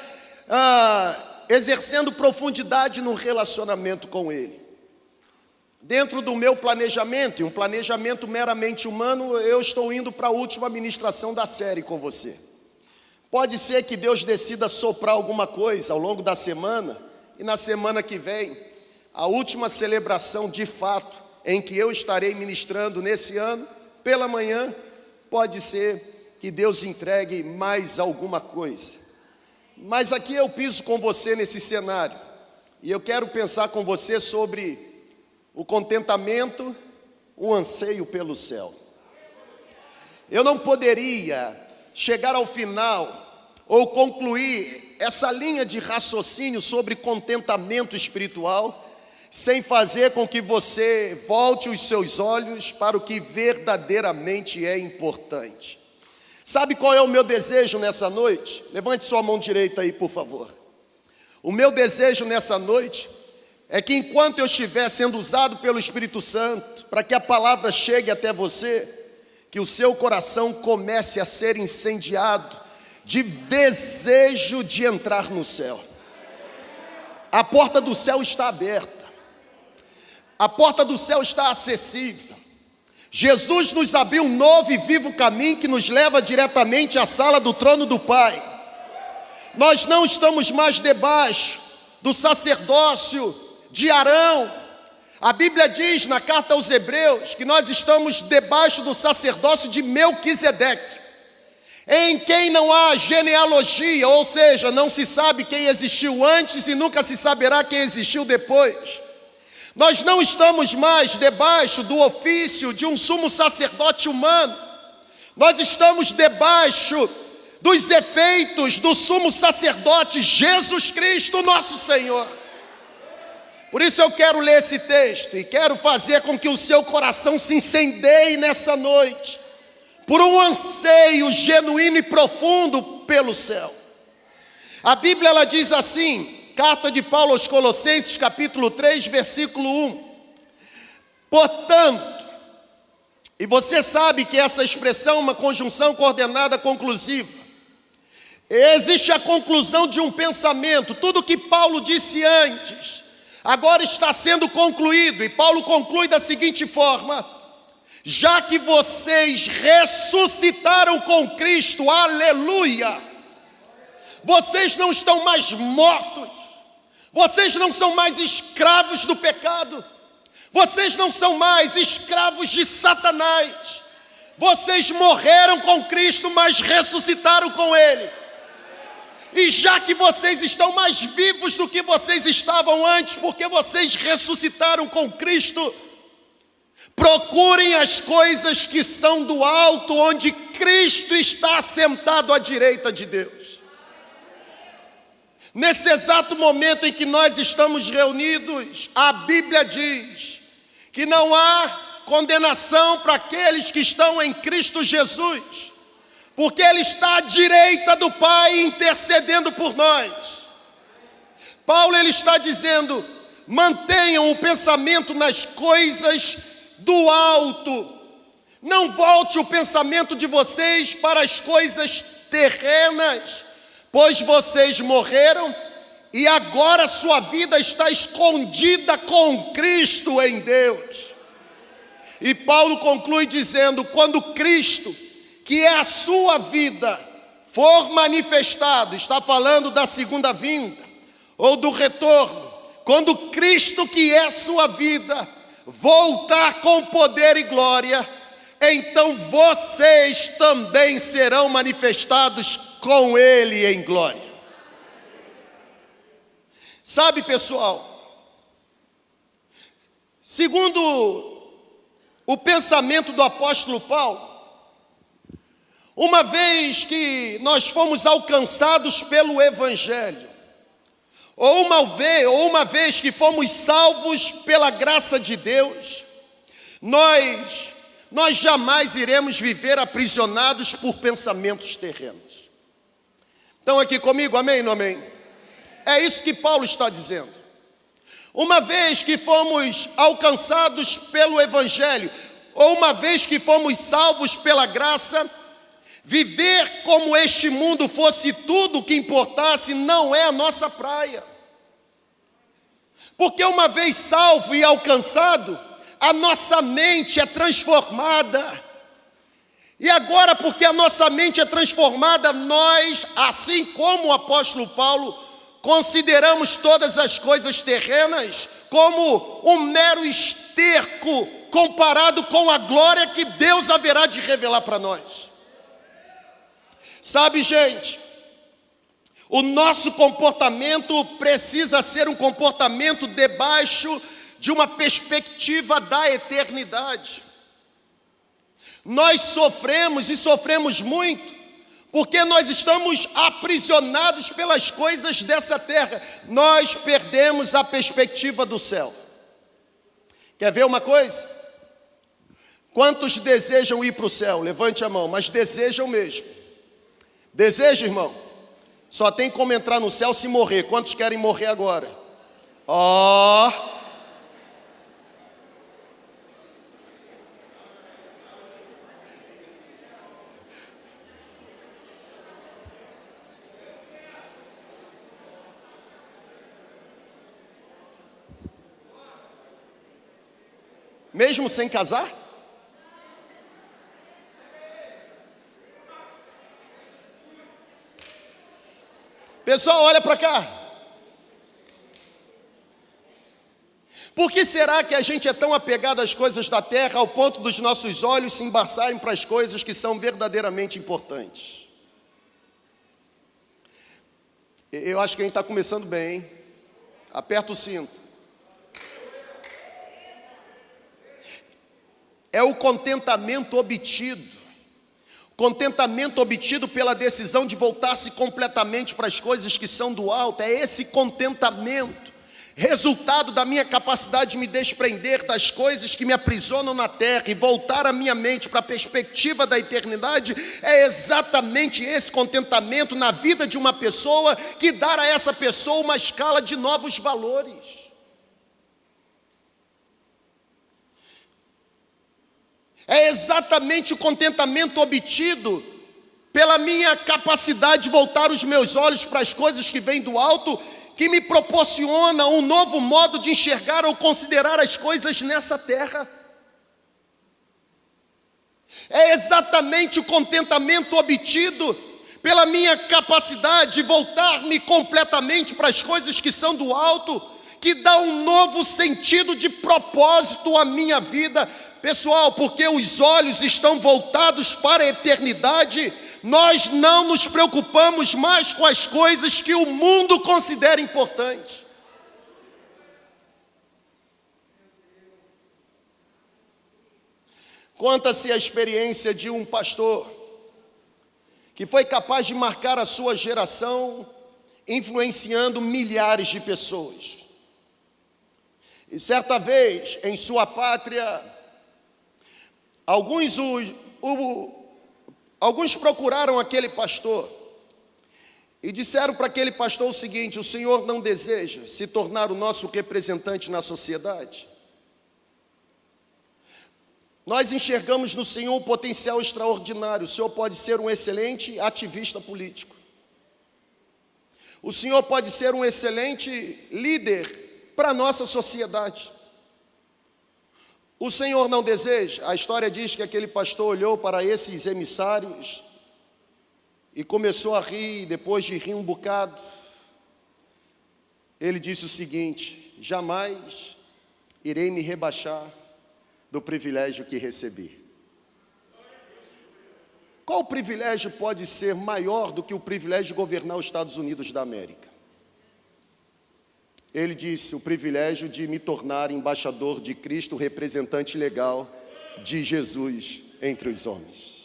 ah, exercendo profundidade no relacionamento com Ele. Dentro do meu planejamento, e um planejamento meramente humano, eu estou indo para a última ministração da série com você. Pode ser que Deus decida soprar alguma coisa ao longo da semana, e na semana que vem, a última celebração de fato em que eu estarei ministrando nesse ano, pela manhã, pode ser que Deus entregue mais alguma coisa. Mas aqui eu piso com você nesse cenário, e eu quero pensar com você sobre o contentamento, o anseio pelo céu. Eu não poderia chegar ao final ou concluir essa linha de raciocínio sobre contentamento espiritual sem fazer com que você volte os seus olhos para o que verdadeiramente é importante. Sabe qual é o meu desejo nessa noite? Levante sua mão direita aí, por favor. O meu desejo nessa noite é que enquanto eu estiver sendo usado pelo Espírito Santo, para que a palavra chegue até você, que o seu coração comece a ser incendiado de desejo de entrar no céu. A porta do céu está aberta. A porta do céu está acessível. Jesus nos abriu um novo e vivo caminho que nos leva diretamente à sala do trono do Pai. Nós não estamos mais debaixo do sacerdócio de Arão. A Bíblia diz na carta aos Hebreus que nós estamos debaixo do sacerdócio de Melquisedeque, em quem não há genealogia, ou seja, não se sabe quem existiu antes e nunca se saberá quem existiu depois. Nós não estamos mais debaixo do ofício de um sumo sacerdote humano, nós estamos debaixo dos efeitos do sumo sacerdote Jesus Cristo, nosso Senhor. Por isso eu quero ler esse texto e quero fazer com que o seu coração se incendeie nessa noite, por um anseio genuíno e profundo pelo céu. A Bíblia ela diz assim: Carta de Paulo aos Colossenses, capítulo 3, versículo 1. Portanto, e você sabe que essa expressão é uma conjunção coordenada conclusiva. Existe a conclusão de um pensamento, tudo que Paulo disse antes, agora está sendo concluído, e Paulo conclui da seguinte forma: já que vocês ressuscitaram com Cristo, aleluia, vocês não estão mais mortos, Vocês não são mais escravos do pecado. Vocês não são mais escravos de Satanás. Vocês morreram com Cristo, mas ressuscitaram com Ele. E já que vocês estão mais vivos do que vocês estavam antes, porque vocês ressuscitaram com Cristo, procurem as coisas que são do alto, onde Cristo está sentado à direita de Deus. Nesse exato momento em que nós estamos reunidos, a Bíblia diz que não há condenação para aqueles que estão em Cristo Jesus, porque Ele está à direita do Pai intercedendo por nós. Paulo ele está dizendo: mantenham o pensamento nas coisas do alto, não volte o pensamento de vocês para as coisas terrenas, pois vocês morreram e agora sua vida está escondida com Cristo em Deus. E Paulo conclui dizendo: quando Cristo, que é a sua vida, for manifestado, está falando da segunda vinda ou do retorno, quando Cristo, que é sua vida, voltar com poder e glória, então vocês também serão manifestados com Ele em glória. Sabe, pessoal, segundo o pensamento do apóstolo Paulo. Uma vez que nós fomos alcançados pelo Evangelho, ou uma vez, ou uma vez que fomos salvos pela graça de Deus, nós, nós jamais iremos viver aprisionados por pensamentos terrenos. Estão aqui comigo, amém ou amém? É isso que Paulo está dizendo. Uma vez que fomos alcançados pelo Evangelho, ou uma vez que fomos salvos pela graça, viver como este mundo fosse tudo o que importasse não é a nossa praia. Porque uma vez salvo e alcançado, a nossa mente é transformada. E agora, porque a nossa mente é transformada, nós, assim como o apóstolo Paulo, consideramos todas as coisas terrenas como um mero esterco comparado com a glória que Deus haverá de revelar para nós. Sabe, gente, o nosso comportamento precisa ser um comportamento debaixo de uma perspectiva da eternidade. Nós sofremos e sofremos muito porque nós estamos aprisionados pelas coisas dessa terra, nós perdemos a perspectiva do céu. Quer ver uma coisa? Quantos desejam ir para o céu? Levante a mão, mas desejam mesmo. Deseja, irmão? Só tem como entrar no céu se morrer. Quantos querem morrer agora? Ó. Oh. mesmo sem casar? Pessoal, olha para cá. Por que será que a gente é tão apegado às coisas da terra ao ponto dos nossos olhos se embaçarem para as coisas que são verdadeiramente importantes? Eu acho que a gente está começando bem, hein? Aperta o cinto. é o contentamento obtido. Contentamento obtido pela decisão de voltar-se completamente para as coisas que são do alto, é esse contentamento, resultado da minha capacidade de me desprender das coisas que me aprisionam na terra e voltar a minha mente para a perspectiva da eternidade, é exatamente esse contentamento na vida de uma pessoa que dá a essa pessoa uma escala de novos valores. É exatamente o contentamento obtido pela minha capacidade de voltar os meus olhos para as coisas que vêm do alto, que me proporciona um novo modo de enxergar ou considerar as coisas nessa terra. É exatamente o contentamento obtido pela minha capacidade de voltar-me completamente para as coisas que são do alto, que dá um novo sentido de propósito à minha vida. Pessoal, porque os olhos estão voltados para a eternidade, nós não nos preocupamos mais com as coisas que o mundo considera importantes. Conta-se a experiência de um pastor que foi capaz de marcar a sua geração, influenciando milhares de pessoas. E certa vez, em sua pátria, alguns, o, o, alguns procuraram aquele pastor e disseram para aquele pastor o seguinte: o senhor não deseja se tornar o nosso representante na sociedade? Nós enxergamos no Senhor um potencial extraordinário. O Senhor pode ser um excelente ativista político. O Senhor pode ser um excelente líder para a nossa sociedade. O Senhor não deseja, a história diz que aquele pastor olhou para esses emissários e começou a rir, depois de rir um bocado, ele disse o seguinte: jamais irei me rebaixar do privilégio que recebi. Qual privilégio pode ser maior do que o privilégio de governar os Estados Unidos da América? Ele disse: o privilégio de me tornar embaixador de Cristo, representante legal de Jesus entre os homens.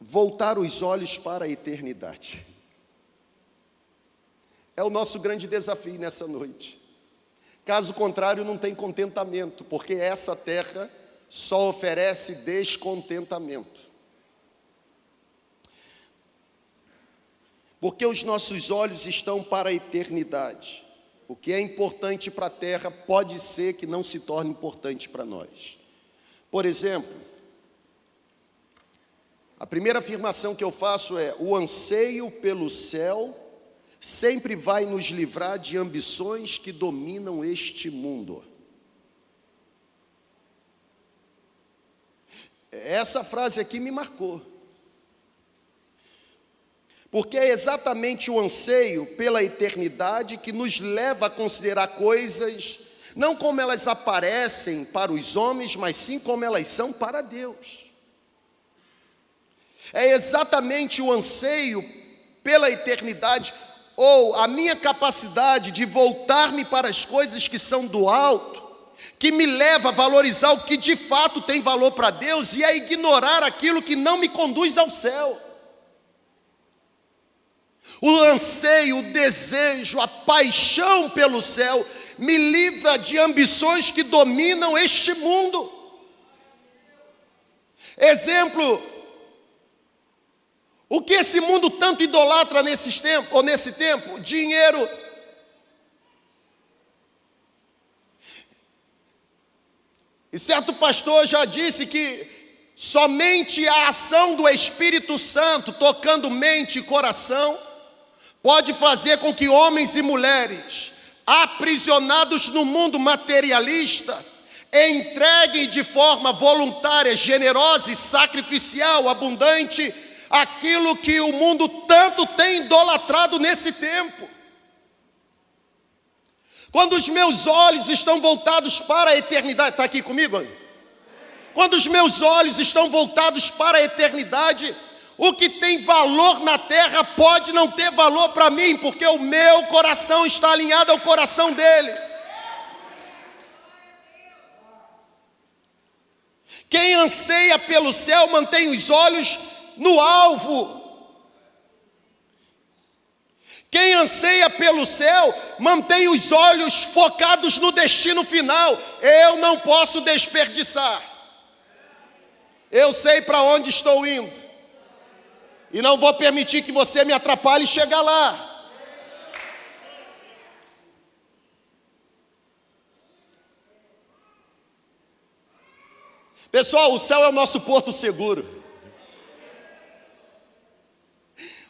Voltar os olhos para a eternidade. É o nosso grande desafio nessa noite. Caso contrário, não tem contentamento, porque essa terra só oferece descontentamento. Porque os nossos olhos estão para a eternidade. O que é importante para a terra pode ser que não se torne importante para nós. Por exemplo, a primeira afirmação que eu faço é: o anseio pelo céu sempre vai nos livrar de ambições que dominam este mundo. Essa frase aqui me marcou. Porque é exatamente o anseio pela eternidade que nos leva a considerar coisas não como elas aparecem para os homens, mas sim como elas são para Deus. É exatamente o anseio pela eternidade ou a minha capacidade de voltar-me para as coisas que são do alto, que me leva a valorizar o que de fato tem valor para Deus e a ignorar aquilo que não me conduz ao céu. O anseio, o desejo, a paixão pelo céu me livra de ambições que dominam este mundo. Exemplo, o que esse mundo tanto idolatra nesses tempos, ou nesse tempo? Dinheiro. E certo pastor já disse que somente a ação do Espírito Santo, tocando mente e coração, pode fazer com que homens e mulheres, aprisionados no mundo materialista, entreguem de forma voluntária, generosa e sacrificial, abundante, aquilo que o mundo tanto tem idolatrado nesse tempo. Quando os meus olhos estão voltados para a eternidade, está aqui comigo? Quando os meus olhos estão voltados para a eternidade, o que tem valor na terra pode não ter valor para mim, porque o meu coração está alinhado ao coração dele. Quem anseia pelo céu mantém os olhos no alvo. Quem anseia pelo céu, mantém os olhos focados no destino final. Eu não posso desperdiçar. Eu sei para onde estou indo. E não vou permitir que você me atrapalhe chegar lá. Pessoal, o céu é o nosso porto seguro.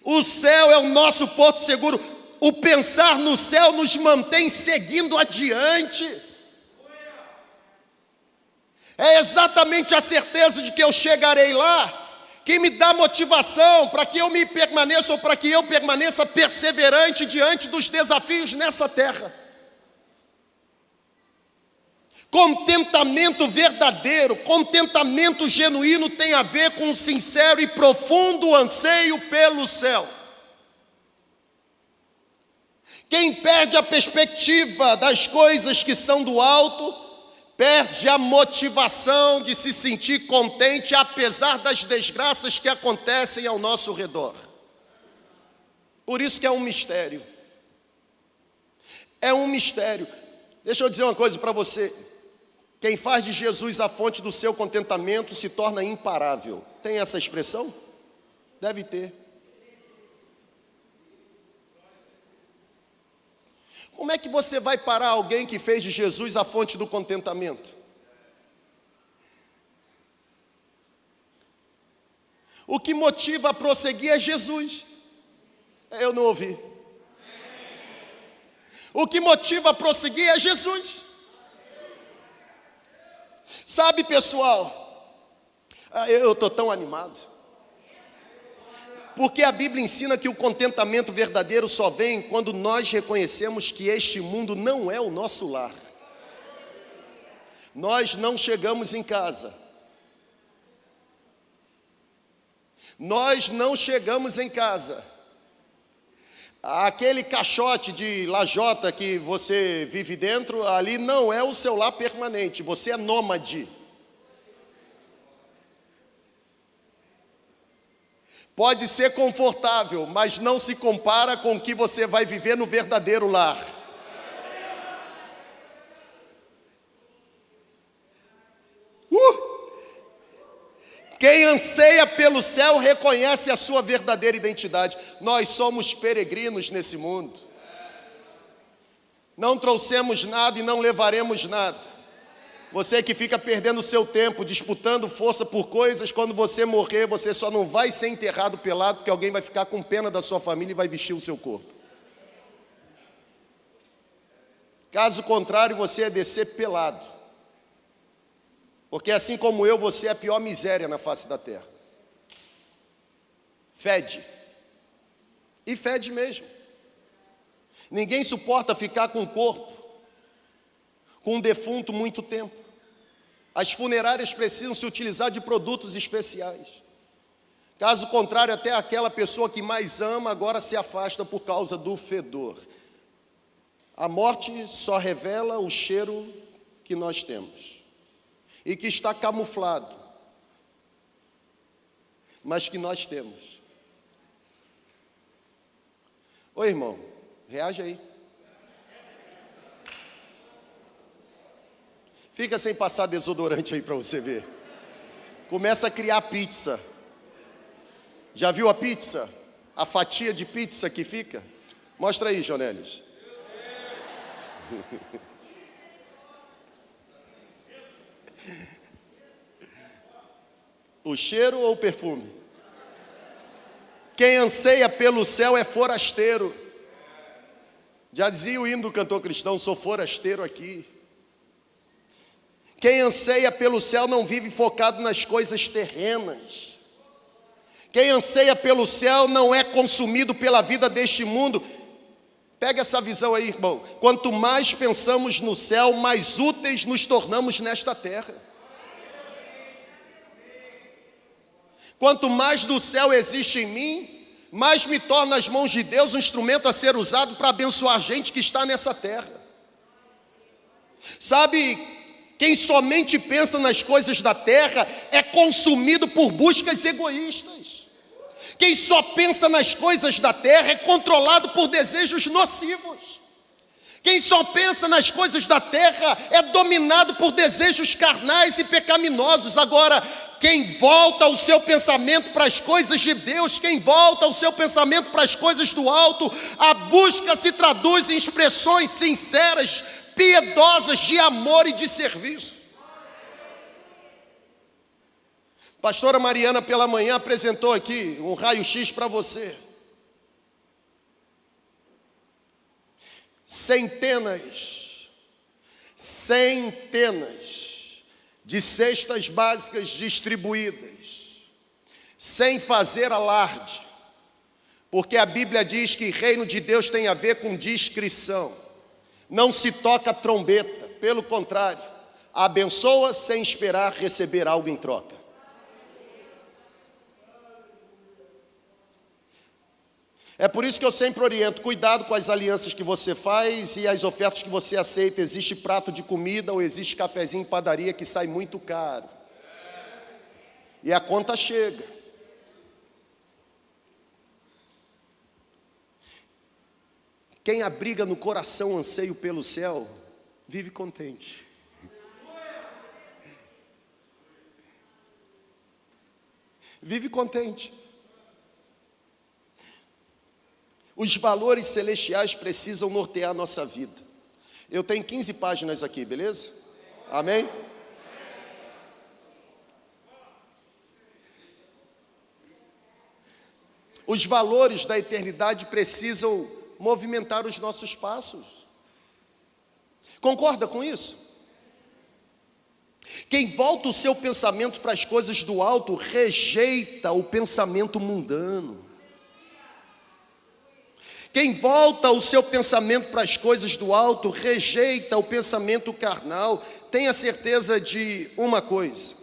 O céu é o nosso porto seguro. O pensar no céu nos mantém seguindo adiante. É exatamente a certeza de que eu chegarei lá, que me dá motivação para que eu me permaneça ou para que eu permaneça perseverante diante dos desafios nessa terra. Contentamento verdadeiro, contentamento genuíno tem a ver com um sincero e profundo anseio pelo céu. Quem perde a perspectiva das coisas que são do alto, perde a motivação de se sentir contente apesar das desgraças que acontecem ao nosso redor. Por isso que é um mistério. É um mistério. Deixa eu dizer uma coisa para você. Quem faz de Jesus a fonte do seu contentamento se torna imparável. Tem essa expressão? Deve ter. Como é que você vai parar alguém que fez de Jesus a fonte do contentamento? O que motiva a prosseguir é Jesus. Eu não ouvi. O que motiva a prosseguir é Jesus. Sabe, pessoal, ah, eu estou tão animado. Porque a Bíblia ensina que o contentamento verdadeiro só vem quando nós reconhecemos que este mundo não é o nosso lar. Nós não chegamos em casa. Nós não chegamos em casa. Aquele caixote de lajota que você vive dentro, ali não é o seu lar permanente, você é nômade. Pode ser confortável, mas não se compara com o que você vai viver no verdadeiro lar. Uh! Quem anseia pelo céu reconhece a sua verdadeira identidade. Nós somos peregrinos nesse mundo. Não trouxemos nada e não levaremos nada. Você que fica perdendo seu tempo disputando força por coisas, quando você morrer, você só não vai ser enterrado pelado, porque alguém vai ficar com pena da sua família e vai vestir o seu corpo. Caso contrário, você é descer pelado. Porque assim como eu, você é a pior miséria na face da terra. Fede. E fede mesmo. Ninguém suporta ficar com o corpo com um defunto muito tempo. As funerárias precisam se utilizar de produtos especiais. Caso contrário, até aquela pessoa que mais ama agora se afasta por causa do fedor. A morte só revela o cheiro que nós temos e que está camuflado, mas que nós temos. Oi, irmão, reage aí. Fica sem passar desodorante aí para você ver. Começa a criar pizza. Já viu a pizza? A fatia de pizza que fica? Mostra aí, Jonelis. O cheiro ou o perfume? Quem anseia pelo céu é forasteiro. Já dizia o hino do cantor cristão: sou forasteiro aqui. Quem anseia pelo céu não vive focado nas coisas terrenas. Quem anseia pelo céu não é consumido pela vida deste mundo. Pega essa visão aí, irmão. Quanto mais pensamos no céu, mais úteis nos tornamos nesta terra. Quanto mais do céu existe em mim, mais me torna as mãos de Deus um instrumento a ser usado para abençoar gente que está nessa terra. Sabe, quem somente pensa nas coisas da terra é consumido por buscas egoístas. Quem só pensa nas coisas da terra é controlado por desejos nocivos. Quem só pensa nas coisas da terra é dominado por desejos carnais e pecaminosos. Agora, quem volta o seu pensamento para as coisas de Deus, quem volta o seu pensamento para as coisas do alto, a busca se traduz em expressões sinceras piedosas de amor e de serviço. Pastora Mariana, pela manhã, apresentou aqui um raio-x para você. Centenas, centenas de cestas básicas distribuídas, sem fazer alarde, porque a Bíblia diz que reino de Deus tem a ver com discrição. Não se toca trombeta, pelo contrário, abençoa sem esperar receber algo em troca. É por isso que eu sempre oriento: cuidado com as alianças que você faz e as ofertas que você aceita. Existe prato de comida ou existe cafezinho em padaria que sai muito caro. E a conta chega. Quem abriga no coração anseio pelo céu, vive contente. Vive contente. Os valores celestiais precisam nortear a nossa vida. Eu tenho 15 páginas aqui, beleza? Amém? Os valores da eternidade precisam movimentar os nossos passos. Concorda com isso? Quem volta o seu pensamento para as coisas do alto rejeita o pensamento mundano. Quem volta o seu pensamento para as coisas do alto, rejeita o pensamento carnal, tenha certeza de uma coisa: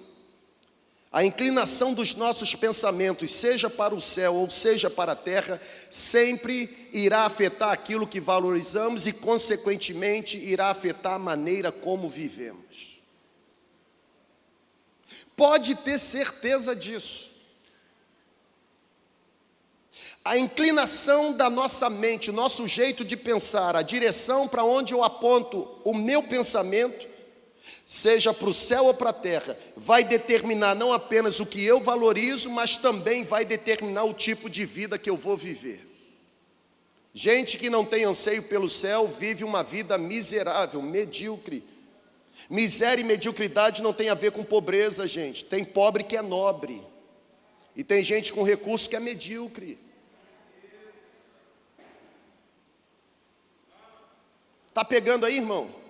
a inclinação dos nossos pensamentos, seja para o céu ou seja para a terra, sempre irá afetar aquilo que valorizamos e, consequentemente, irá afetar a maneira como vivemos. Pode ter certeza disso. A inclinação da nossa mente, nosso jeito de pensar, a direção para onde eu aponto o meu pensamento, seja para o céu ou para a terra, vai determinar não apenas o que eu valorizo, mas também vai determinar o tipo de vida que eu vou viver. Gente que não tem anseio pelo céu vive uma vida miserável, medíocre. Miséria e mediocridade não tem a ver com pobreza, gente. Tem pobre que é nobre. E tem gente com recurso que é medíocre. Está pegando aí, irmão?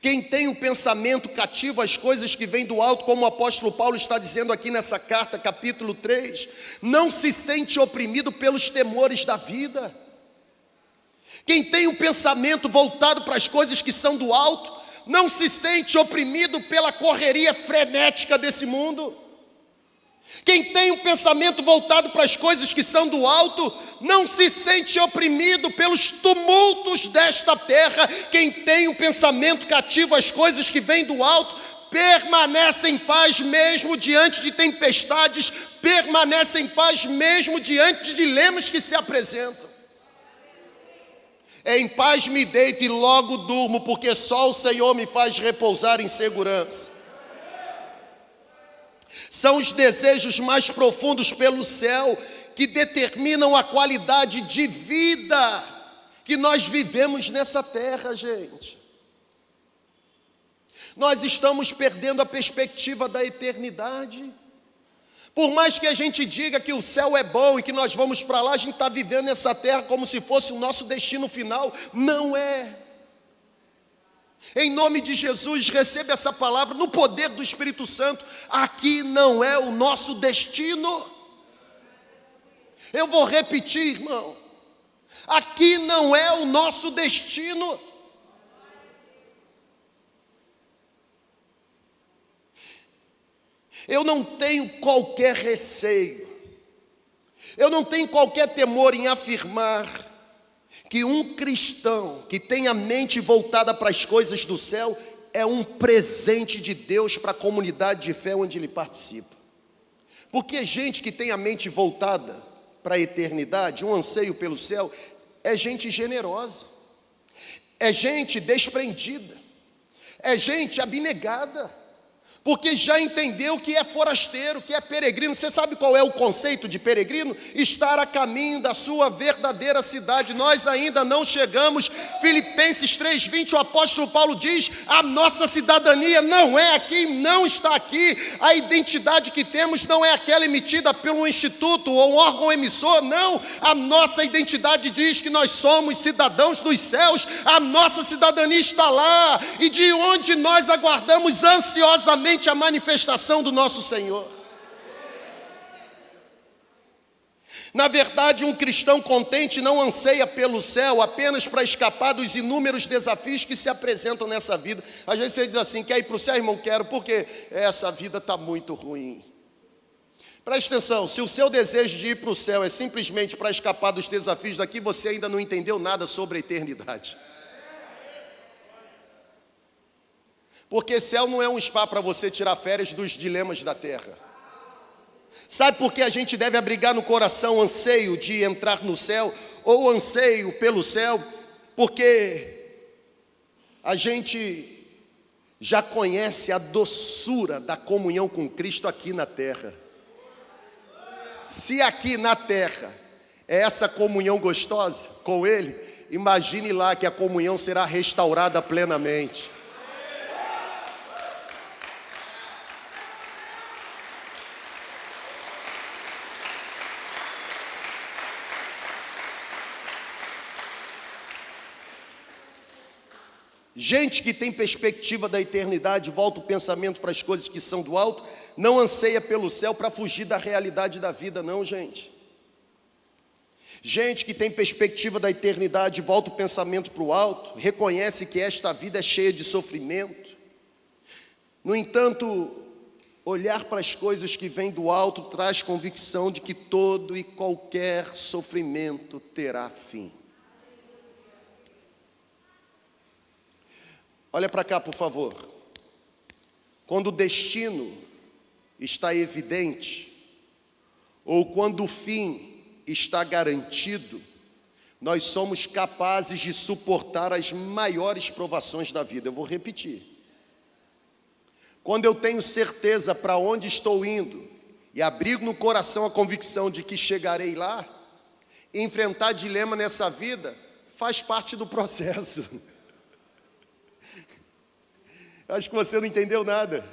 Quem tem o pensamento cativo às coisas que vêm do alto, como o apóstolo Paulo está dizendo aqui nessa carta, capítulo 3, não se sente oprimido pelos temores da vida. Quem tem o pensamento voltado para as coisas que são do alto, não se sente oprimido pela correria frenética desse mundo. Quem tem um pensamento voltado para as coisas que são do alto, não se sente oprimido pelos tumultos desta terra. Quem tem um pensamento cativo às coisas que vêm do alto, permanece em paz mesmo diante de tempestades, permanece em paz mesmo diante de dilemas que se apresentam. É em paz me deito e logo durmo, porque só o Senhor me faz repousar em segurança. São os desejos mais profundos pelo céu que determinam a qualidade de vida que nós vivemos nessa terra, gente. Nós estamos perdendo a perspectiva da eternidade. Por mais que a gente diga que o céu é bom e que nós vamos para lá, a gente está vivendo nessa terra como se fosse o nosso destino final. Não é. Em nome de Jesus, receba essa palavra no poder do Espírito Santo. Aqui não é o nosso destino. Eu vou repetir, irmão. Aqui não é o nosso destino. Eu não tenho qualquer receio, eu não tenho qualquer temor em afirmar que um cristão que tem a mente voltada para as coisas do céu é um presente de Deus para a comunidade de fé onde ele participa. Porque gente que tem a mente voltada para a eternidade, um anseio pelo céu, é gente generosa, é gente desprendida, é gente abnegada porque já entendeu que é forasteiro, que é peregrino. Você sabe qual é o conceito de peregrino? Estar a caminho da sua verdadeira cidade. Nós ainda não chegamos. Filipenses 3:20, o apóstolo Paulo diz: "A nossa cidadania não é aqui, não está aqui. A identidade que temos não é aquela emitida pelo instituto ou um órgão emissor, não. A nossa identidade diz que nós somos cidadãos dos céus. A nossa cidadania está lá, e de onde nós aguardamos ansiosamente a manifestação do nosso Senhor. Na verdade, um cristão contente não anseia pelo céu apenas para escapar dos inúmeros desafios que se apresentam nessa vida. Às vezes você diz assim: quer ir para o céu, irmão? Quero, porque essa vida está muito ruim. Preste atenção: se o seu desejo de ir para o céu é simplesmente para escapar dos desafios daqui, você ainda não entendeu nada sobre a eternidade. Porque céu não é um spa para você tirar férias dos dilemas da terra. Sabe por que a gente deve abrigar no coração anseio de entrar no céu ou anseio pelo céu? Porque a gente já conhece a doçura da comunhão com Cristo aqui na terra. Se aqui na terra é essa comunhão gostosa com Ele, imagine lá que a comunhão será restaurada plenamente. Gente que tem perspectiva da eternidade, volta o pensamento para as coisas que são do alto, não anseia pelo céu para fugir da realidade da vida, não, gente. Gente que tem perspectiva da eternidade, volta o pensamento para o alto, reconhece que esta vida é cheia de sofrimento. No entanto, olhar para as coisas que vêm do alto traz convicção de que todo e qualquer sofrimento terá fim. Olha para cá, por favor. Quando o destino está evidente, ou quando o fim está garantido, nós somos capazes de suportar as maiores provações da vida. Eu vou repetir. Quando eu tenho certeza para onde estou indo e abrigo no coração a convicção de que chegarei lá, enfrentar dilema nessa vida faz parte do processo. Acho que você não entendeu nada.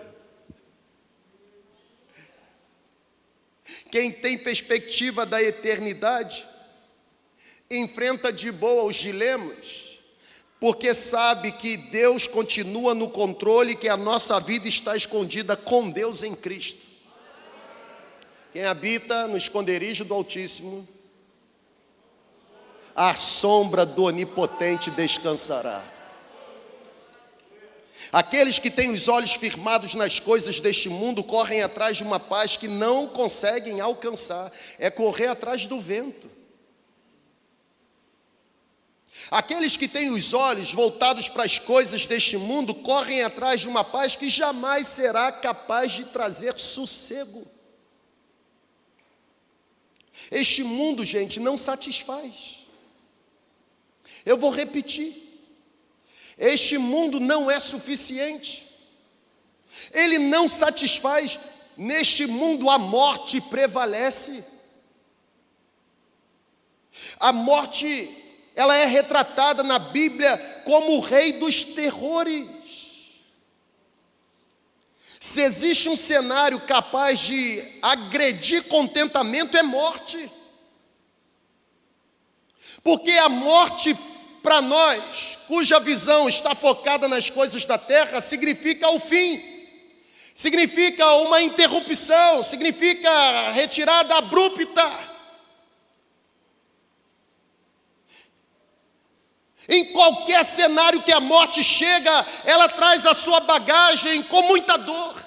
Quem tem perspectiva da eternidade, enfrenta de boa os dilemas, porque sabe que Deus continua no controle, que a nossa vida está escondida com Deus em Cristo. Quem habita no esconderijo do Altíssimo, a sombra do Onipotente descansará. Aqueles que têm os olhos firmados nas coisas deste mundo correm atrás de uma paz que não conseguem alcançar, é correr atrás do vento. Aqueles que têm os olhos voltados para as coisas deste mundo correm atrás de uma paz que jamais será capaz de trazer sossego. Este mundo, gente, não satisfaz. Eu vou repetir. Este mundo não é suficiente. Ele não satisfaz. Neste mundo a morte prevalece. A morte, ela é retratada na Bíblia como o rei dos terrores. Se existe um cenário capaz de agredir contentamento, é morte. Porque a morte para nós, cuja visão está focada nas coisas da terra, significa o fim, significa uma interrupção, significa retirada abrupta. Em qualquer cenário que a morte chega, ela traz a sua bagagem com muita dor.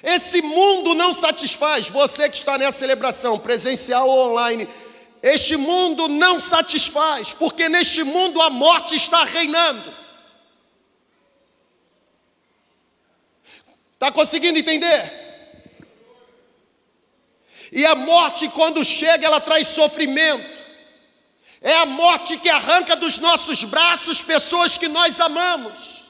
Esse mundo não satisfaz você que está nessa celebração, presencial ou online. Este mundo não satisfaz, porque neste mundo a morte está reinando. Está conseguindo entender? E a morte, quando chega, ela traz sofrimento. É a morte que arranca dos nossos braços pessoas que nós amamos.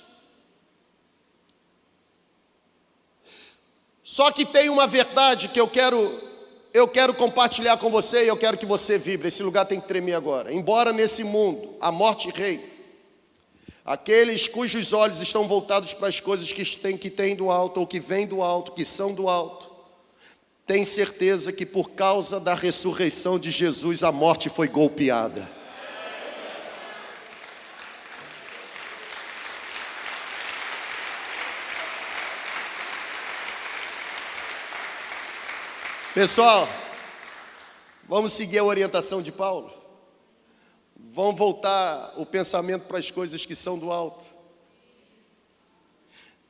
Só que tem uma verdade que eu quero eu quero compartilhar com você e eu quero que você vibre. Esse lugar tem que tremer agora. Embora nesse mundo a morte reine, aqueles cujos olhos estão voltados para as coisas que têm, que têm do alto ou que vêm do alto, que são do alto, têm certeza que por causa da ressurreição de Jesus a morte foi golpeada. Pessoal, vamos seguir a orientação de Paulo? Vamos voltar o pensamento para as coisas que são do alto.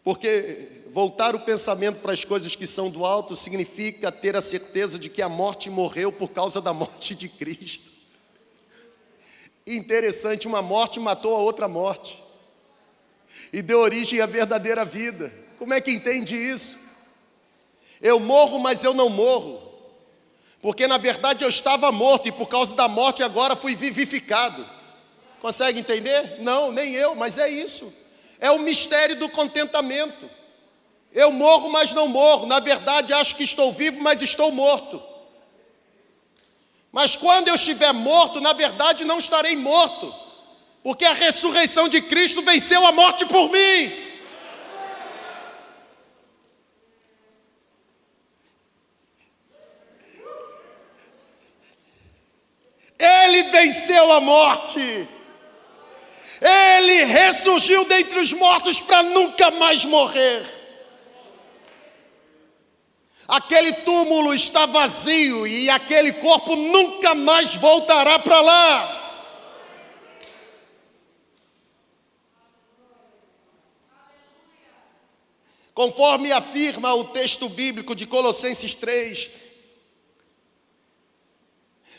Porque voltar o pensamento para as coisas que são do alto significa ter a certeza de que a morte morreu por causa da morte de Cristo. Interessante, uma morte matou a outra morte e deu origem à verdadeira vida. Como é que entende isso? Eu morro, mas eu não morro, porque na verdade eu estava morto e por causa da morte agora fui vivificado. Consegue entender? Não, nem eu, mas é isso. É o mistério do contentamento. Eu morro, mas não morro. Na verdade, acho que estou vivo, mas estou morto. Mas quando eu estiver morto, na verdade não estarei morto, porque a ressurreição de Cristo venceu a morte por mim. Ele venceu a morte. Ele ressurgiu dentre os mortos para nunca mais morrer. Aquele túmulo está vazio e aquele corpo nunca mais voltará para lá. Conforme afirma o texto bíblico de Colossenses 3,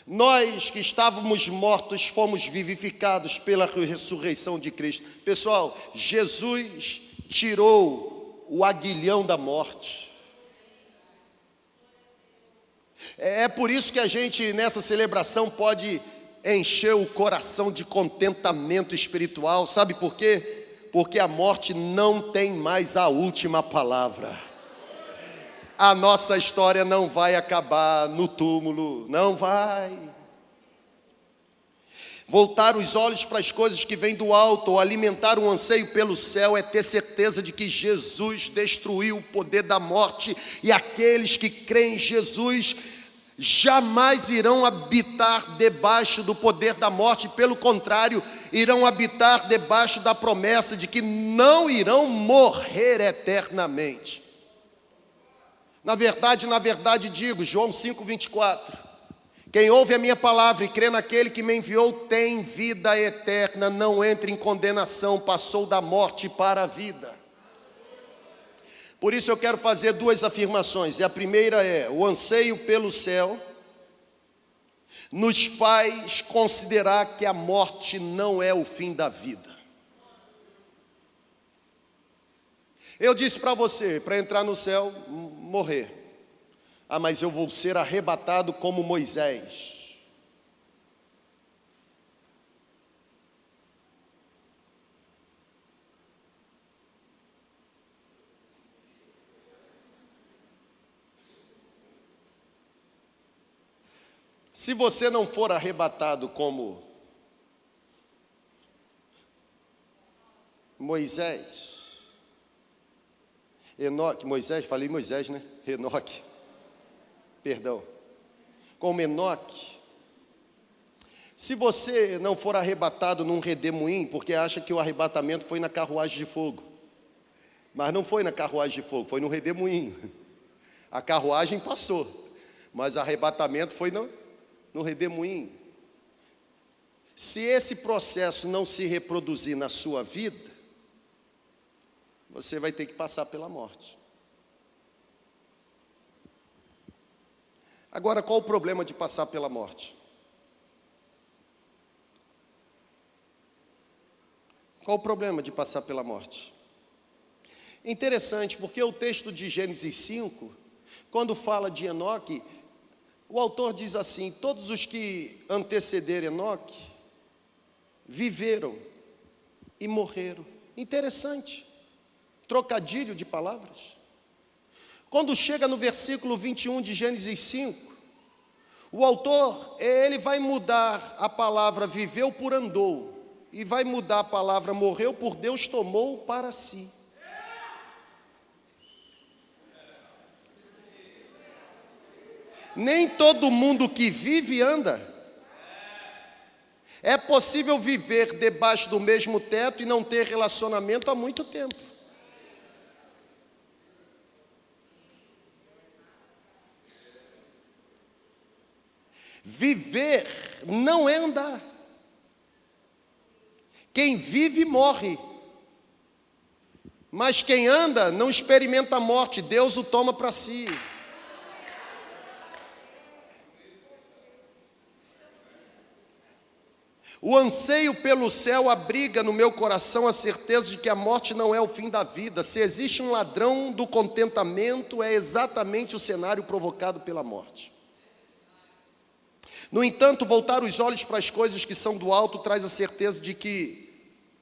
nós que estávamos mortos fomos vivificados pela ressurreição de Cristo. Pessoal, Jesus tirou o aguilhão da morte. É, é por isso que a gente nessa celebração pode encher o coração de contentamento espiritual, sabe por quê? Porque a morte não tem mais a última palavra. A nossa história não vai acabar no túmulo, não vai. Voltar os olhos para as coisas que vêm do alto, ou alimentar um anseio pelo céu, é ter certeza de que Jesus destruiu o poder da morte e aqueles que creem em Jesus jamais irão habitar debaixo do poder da morte, pelo contrário, irão habitar debaixo da promessa de que não irão morrer eternamente. Na verdade, na verdade digo, João 5:24. Quem ouve a minha palavra e crê naquele que me enviou tem vida eterna, não entra em condenação, passou da morte para a vida. Por isso eu quero fazer duas afirmações. E a primeira é: o anseio pelo céu nos faz considerar que a morte não é o fim da vida. Eu disse para você, para entrar no céu, morrer. Ah, mas eu vou ser arrebatado como Moisés. Se você não for arrebatado como Moisés, Enoque, Moisés, falei Moisés, né? Enoque, perdão, como Enoque, se você não for arrebatado num redemoinho, porque acha que o arrebatamento foi na carruagem de fogo, mas não foi na carruagem de fogo, foi no redemoinho. A carruagem passou, mas o arrebatamento foi no, no redemoinho. Se esse processo não se reproduzir na sua vida, você vai ter que passar pela morte. Agora, qual o problema de passar pela morte? Qual o problema de passar pela morte? Interessante, porque o texto de Gênesis 5, quando fala de Enoque, o autor diz assim: todos os que antecederam Enoque viveram e morreram. Interessante, trocadilho de palavras. Quando chega no versículo 21 de Gênesis 5, o autor, ele vai mudar a palavra viveu por andou, e vai mudar a palavra morreu por Deus tomou para si. Nem todo mundo que vive anda. É possível viver debaixo do mesmo teto e não ter relacionamento há muito tempo. Viver não é andar. Quem vive morre. Mas quem anda não experimenta a morte, Deus o toma para si. O anseio pelo céu abriga no meu coração a certeza de que a morte não é o fim da vida. Se existe um ladrão do contentamento, é exatamente o cenário provocado pela morte. No entanto, voltar os olhos para as coisas que são do alto traz a certeza de que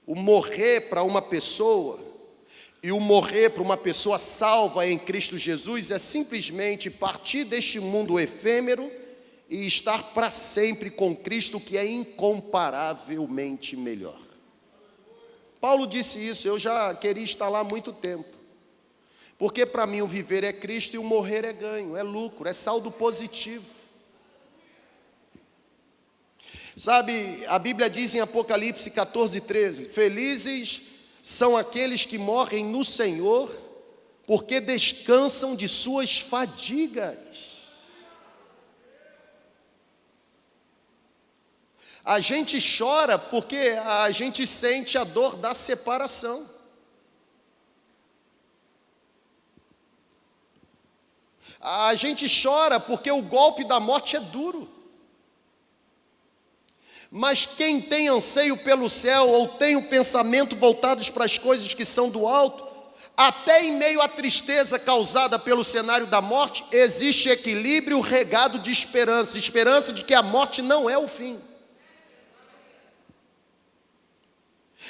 o morrer para uma pessoa e o morrer para uma pessoa salva em Cristo Jesus é simplesmente partir deste mundo efêmero e estar para sempre com Cristo, que é incomparavelmente melhor. Paulo disse isso, eu já queria estar lá há muito tempo. Porque para mim o viver é Cristo e o morrer é ganho, é lucro, é saldo positivo. Sabe, a Bíblia diz em Apocalipse 14, 13: Felizes são aqueles que morrem no Senhor, porque descansam de suas fadigas. A gente chora porque a gente sente a dor da separação. A gente chora porque o golpe da morte é duro. Mas quem tem anseio pelo céu ou tem o pensamento voltados para as coisas que são do alto, até em meio à tristeza causada pelo cenário da morte, existe equilíbrio regado de esperança, esperança de que a morte não é o fim.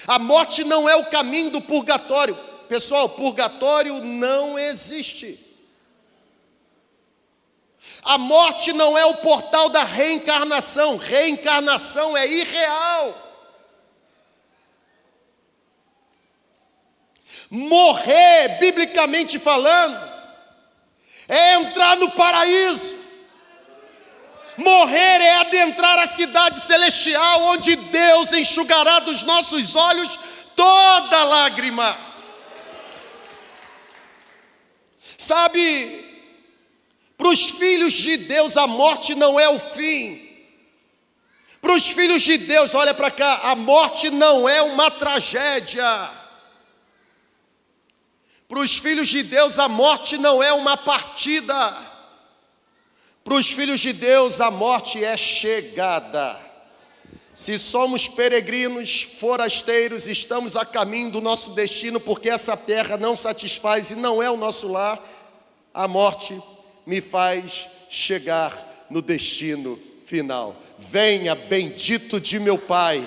A morte não é o caminho do purgatório. Pessoal, purgatório não existe. A morte não é o portal da reencarnação. Reencarnação é irreal. Morrer, biblicamente falando, é entrar no paraíso. Morrer é adentrar a cidade celestial, onde Deus enxugará dos nossos olhos toda lágrima. Sabe, para os filhos de Deus a morte não é o fim. Para os filhos de Deus, olha para cá, a morte não é uma tragédia. Para os filhos de Deus, a morte não é uma partida. Para os filhos de Deus, a morte é chegada. Se somos peregrinos, forasteiros, estamos a caminho do nosso destino, porque essa terra não satisfaz e não é o nosso lar, a morte me faz chegar no destino final. Venha, bendito de meu Pai,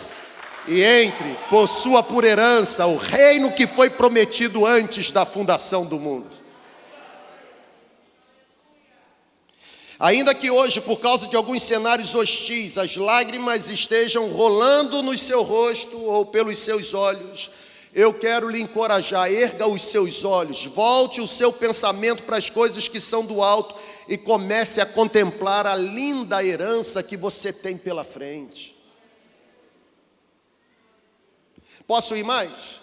e entre, possua por herança o reino que foi prometido antes da fundação do mundo. Ainda que hoje, por causa de alguns cenários hostis, as lágrimas estejam rolando no seu rosto ou pelos seus olhos, eu quero lhe encorajar, erga os seus olhos, volte o seu pensamento para as coisas que são do alto e comece a contemplar a linda herança que você tem pela frente. Posso ir mais?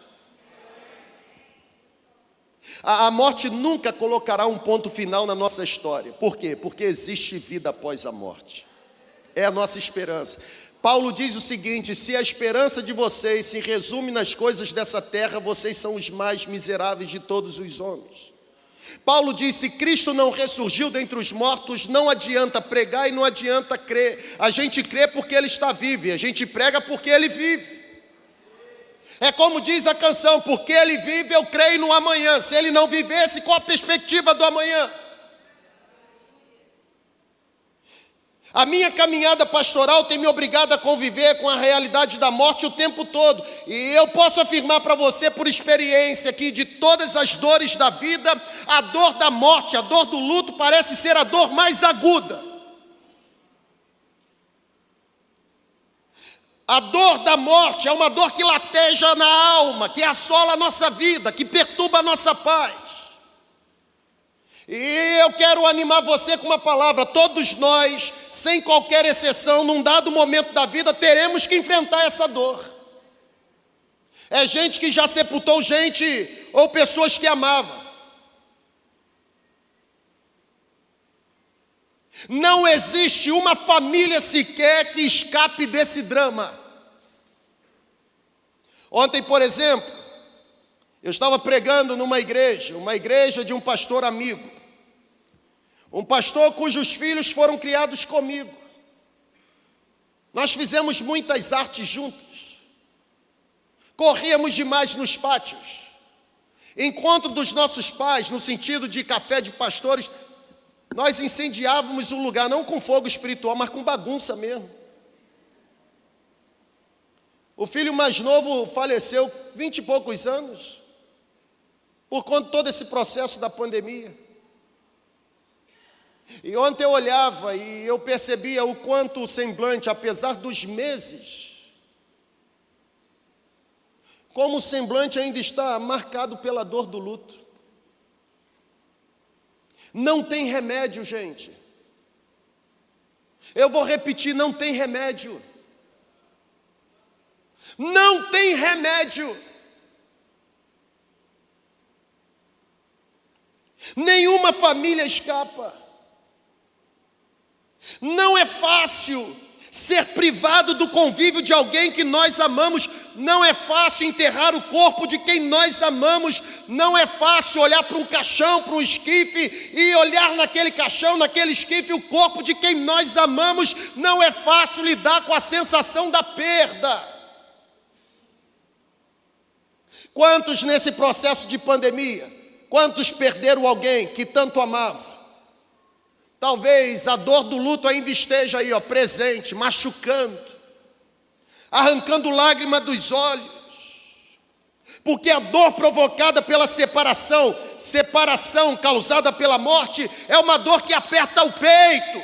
A, a morte nunca colocará um ponto final na nossa história. Por quê? Porque existe vida após a morte. É a nossa esperança. Paulo diz o seguinte: se a esperança de vocês se resume nas coisas dessa terra, vocês são os mais miseráveis de todos os homens. Paulo diz: se Cristo não ressurgiu dentre os mortos, não adianta pregar e não adianta crer. A gente crê porque Ele está vivo, e a gente prega porque Ele vive. É como diz a canção: porque ele vive, eu creio no amanhã. Se ele não vivesse, qual a perspectiva do amanhã? A minha caminhada pastoral tem me obrigado a conviver com a realidade da morte o tempo todo. E eu posso afirmar para você, por experiência, que de todas as dores da vida, a dor da morte, a dor do luto, parece ser a dor mais aguda. A dor da morte é uma dor que lateja na alma, que assola a nossa vida, que perturba a nossa paz. E eu quero animar você com uma palavra: todos nós, sem qualquer exceção, num dado momento da vida, teremos que enfrentar essa dor. É gente que já sepultou gente ou pessoas que amava. Não existe uma família sequer que escape desse drama. Ontem, por exemplo, eu estava pregando numa igreja, uma igreja de um pastor amigo. Um pastor cujos filhos foram criados comigo. Nós fizemos muitas artes juntos. Corríamos demais nos pátios. Encontro dos nossos pais, no sentido de café de pastores, nós incendiávamos o lugar não com fogo espiritual, mas com bagunça mesmo. O filho mais novo faleceu vinte e poucos anos, por conta de todo esse processo da pandemia. E ontem eu olhava e eu percebia o quanto o semblante, apesar dos meses, como o semblante ainda está marcado pela dor do luto. Não tem remédio, gente. Eu vou repetir: não tem remédio. Não tem remédio. Nenhuma família escapa. Não é fácil ser privado do convívio de alguém que nós amamos. Não é fácil enterrar o corpo de quem nós amamos. Não é fácil olhar para um caixão, para um esquife e olhar naquele caixão, naquele esquife, o corpo de quem nós amamos. Não é fácil lidar com a sensação da perda. Quantos nesse processo de pandemia, quantos perderam alguém que tanto amava? Talvez a dor do luto ainda esteja aí, ó, presente, machucando, arrancando lágrima dos olhos. Porque a dor provocada pela separação, separação causada pela morte, é uma dor que aperta o peito.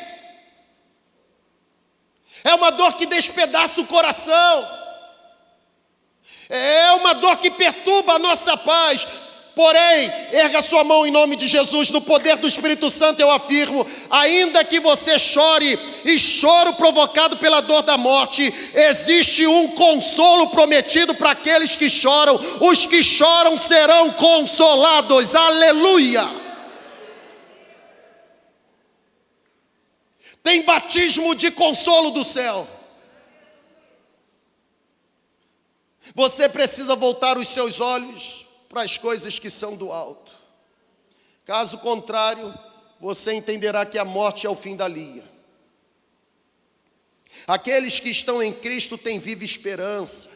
É uma dor que despedaça o coração. É uma dor que perturba a nossa paz. Porém, erga sua mão em nome de Jesus, no poder do Espírito Santo eu afirmo: ainda que você chore e choro provocado pela dor da morte, existe um consolo prometido para aqueles que choram, os que choram serão consolados, aleluia. Tem batismo de consolo do céu. Você precisa voltar os seus olhos para as coisas que são do alto. Caso contrário, você entenderá que a morte é o fim da linha. Aqueles que estão em Cristo têm viva esperança.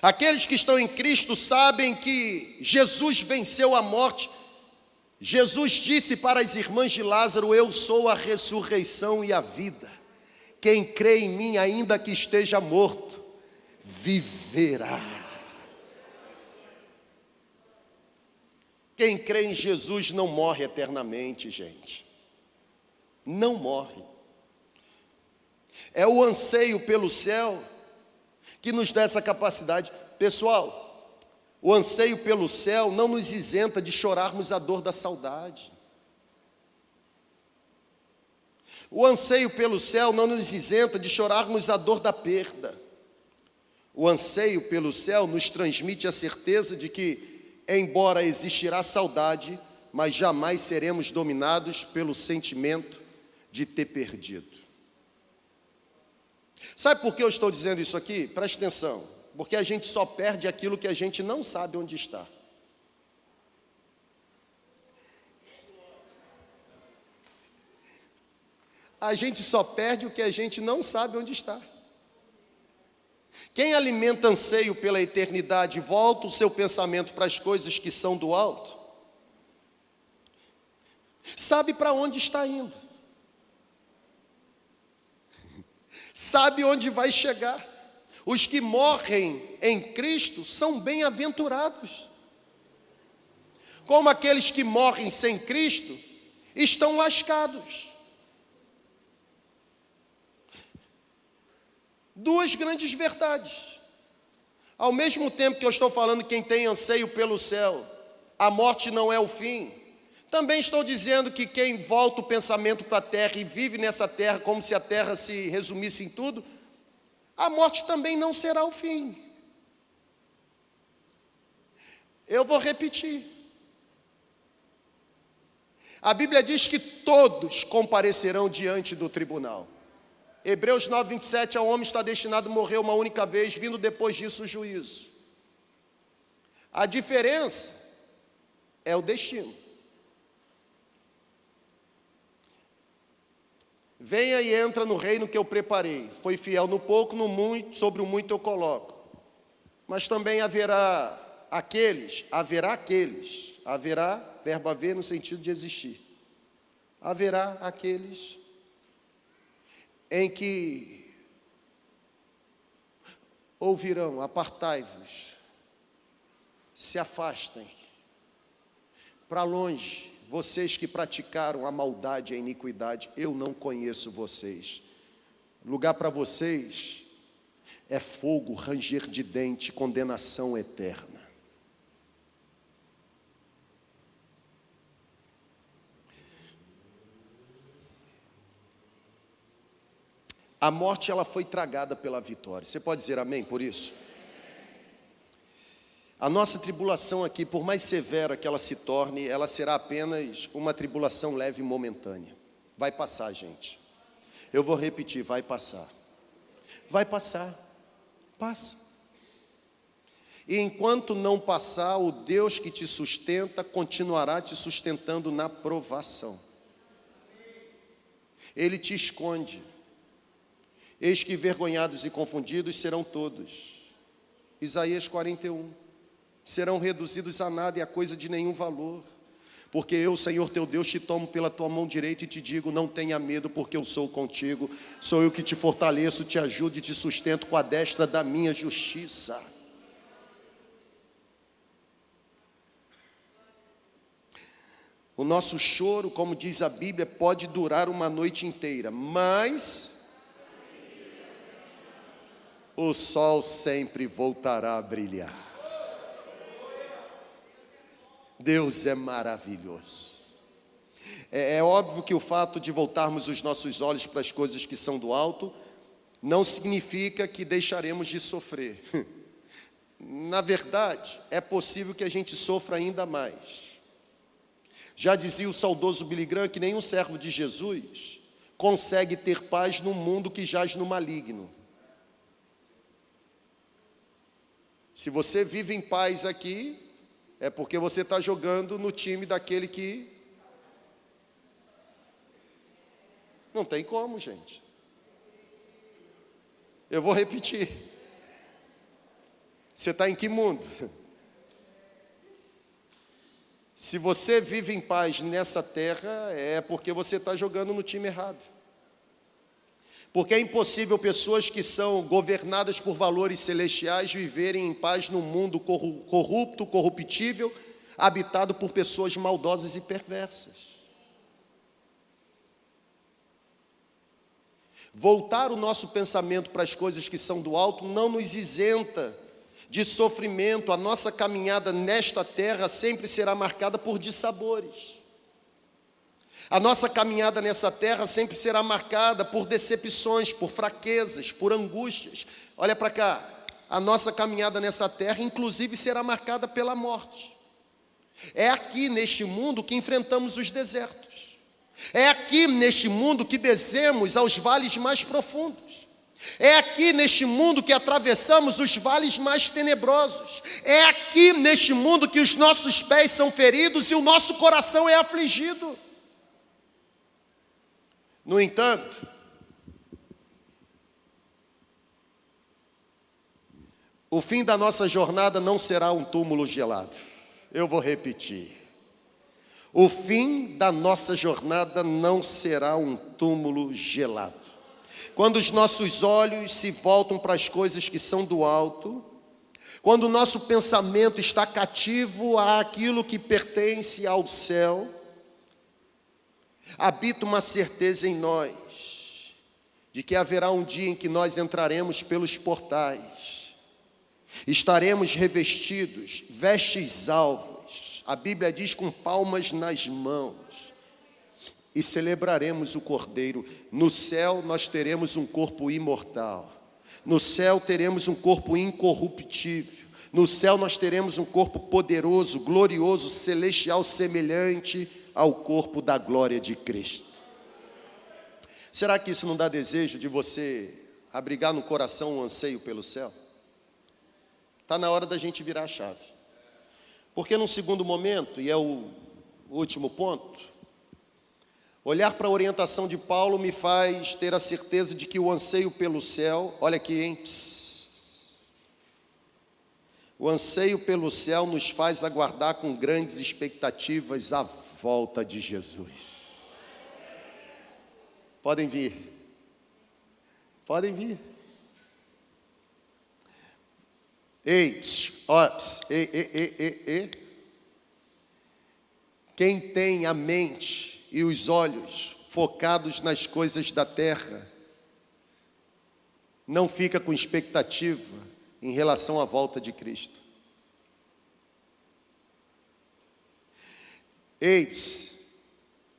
Aqueles que estão em Cristo sabem que Jesus venceu a morte. Jesus disse para as irmãs de Lázaro: Eu sou a ressurreição e a vida. Quem crê em mim, ainda que esteja morto, viverá. Quem crê em Jesus não morre eternamente, gente. Não morre. É o anseio pelo céu que nos dá essa capacidade. Pessoal, o anseio pelo céu não nos isenta de chorarmos a dor da saudade. O anseio pelo céu não nos isenta de chorarmos a dor da perda. O anseio pelo céu nos transmite a certeza de que embora existirá saudade, mas jamais seremos dominados pelo sentimento de ter perdido. Sabe por que eu estou dizendo isso aqui? Preste atenção. Porque a gente só perde aquilo que a gente não sabe onde está. A gente só perde o que a gente não sabe onde está. Quem alimenta anseio pela eternidade volta o seu pensamento para as coisas que são do alto, sabe para onde está indo, sabe onde vai chegar. Os que morrem em Cristo são bem-aventurados, como aqueles que morrem sem Cristo estão lascados. Duas grandes verdades. Ao mesmo tempo que eu estou falando quem tem anseio pelo céu, a morte não é o fim. Também estou dizendo que quem volta o pensamento para a terra e vive nessa terra como se a terra se resumisse em tudo, a morte também não será o fim. Eu vou repetir. A Bíblia diz que todos comparecerão diante do tribunal. Hebreus 9, 27, ao homem está destinado a morrer uma única vez, vindo depois disso o juízo. A diferença é o destino. Venha e entra no reino que eu preparei. Foi fiel no pouco, no muito, sobre o muito eu coloco. Mas também haverá aqueles, haverá aqueles, haverá, verbo haver no sentido de existir. Haverá aqueles em que ouvirão: apartai-vos, se afastem, para longe, vocês que praticaram a maldade e a iniquidade, eu não conheço vocês. Lugar para vocês é fogo, ranger de dente, condenação eterna. A morte ela foi tragada pela vitória. Você pode dizer amém por isso? A nossa tribulação aqui, por mais severa que ela se torne, ela será apenas uma tribulação leve e momentânea. Vai passar, gente. Eu vou repetir, vai passar. Vai passar. Passa. E enquanto não passar, o Deus que te sustenta continuará te sustentando na provação. Ele te esconde. Eis que vergonhados e confundidos serão todos. Isaías 41. Serão reduzidos a nada e a coisa de nenhum valor. Porque eu, Senhor teu Deus, te tomo pela tua mão direita e te digo: não tenha medo, porque eu sou contigo. Sou eu que te fortaleço, te ajudo e te sustento com a destra da minha justiça. O nosso choro, como diz a Bíblia, pode durar uma noite inteira, mas o sol sempre voltará a brilhar. Deus é maravilhoso. É, é, óbvio que o fato de voltarmos os nossos olhos para as coisas que são do alto não significa que deixaremos de sofrer. Na verdade, é possível que a gente sofra ainda mais. Já dizia o saudoso Billy Graham que nenhum servo de Jesus consegue ter paz num mundo que jaz no maligno. Se você vive em paz aqui, é porque você está jogando no time daquele que. Não tem como, gente. Eu vou repetir. Você está em que mundo? Se você vive em paz nessa terra, é porque você está jogando no time errado. Porque é impossível pessoas que são governadas por valores celestiais viverem em paz num mundo corrupto, corruptível, habitado por pessoas maldosas e perversas. Voltar o nosso pensamento para as coisas que são do alto não nos isenta de sofrimento. A nossa caminhada nesta terra sempre será marcada por dissabores. A nossa caminhada nessa terra sempre será marcada por decepções, por fraquezas, por angústias. Olha para cá, a nossa caminhada nessa terra, inclusive, será marcada pela morte. É aqui neste mundo que enfrentamos os desertos. É aqui neste mundo que descemos aos vales mais profundos. É aqui neste mundo que atravessamos os vales mais tenebrosos. É aqui neste mundo que os nossos pés são feridos e o nosso coração é afligido. No entanto, o fim da nossa jornada não será um túmulo gelado. Eu vou repetir. O fim da nossa jornada não será um túmulo gelado. Quando os nossos olhos se voltam para as coisas que são do alto, quando o nosso pensamento está cativo àquilo que pertence ao céu, habita uma certeza em nós de que haverá um dia em que nós entraremos pelos portais, estaremos revestidos, vestes alvos, a Bíblia diz com palmas nas mãos, e celebraremos o Cordeiro. No céu nós teremos um corpo imortal, no céu teremos um corpo incorruptível, no céu nós teremos um corpo poderoso, glorioso, celestial, semelhante ao corpo da glória de Cristo. Será que isso não dá desejo de você abrigar no coração um anseio pelo céu? Está na hora da gente virar a chave. Porque num segundo momento, e é o último ponto, olhar para a orientação de Paulo me faz ter a certeza de que o anseio pelo céu, olha aqui, hein? Psss, o anseio pelo céu nos faz aguardar com grandes expectativas a volta de Jesus. Podem vir. Podem vir. Ei, ó, ei, ei, ei, ei, ei. Quem tem a mente e os olhos focados nas coisas da terra, não fica com expectativa em relação à volta de Cristo. Eis,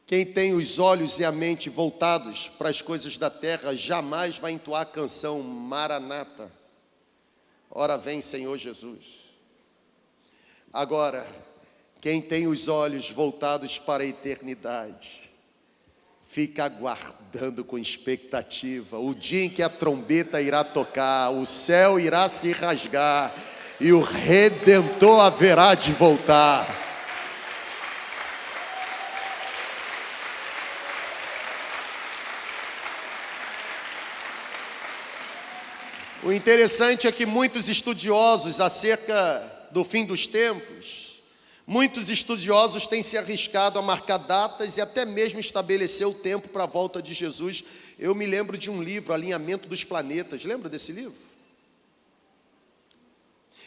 quem tem os olhos e a mente voltados para as coisas da terra jamais vai entoar a canção Maranata. Ora vem, Senhor Jesus. Agora, quem tem os olhos voltados para a eternidade, fica aguardando com expectativa o dia em que a trombeta irá tocar, o céu irá se rasgar e o redentor haverá de voltar. O interessante é que muitos estudiosos acerca do fim dos tempos, muitos estudiosos têm se arriscado a marcar datas e até mesmo estabelecer o tempo para a volta de Jesus. Eu me lembro de um livro, Alinhamento dos Planetas, lembra desse livro?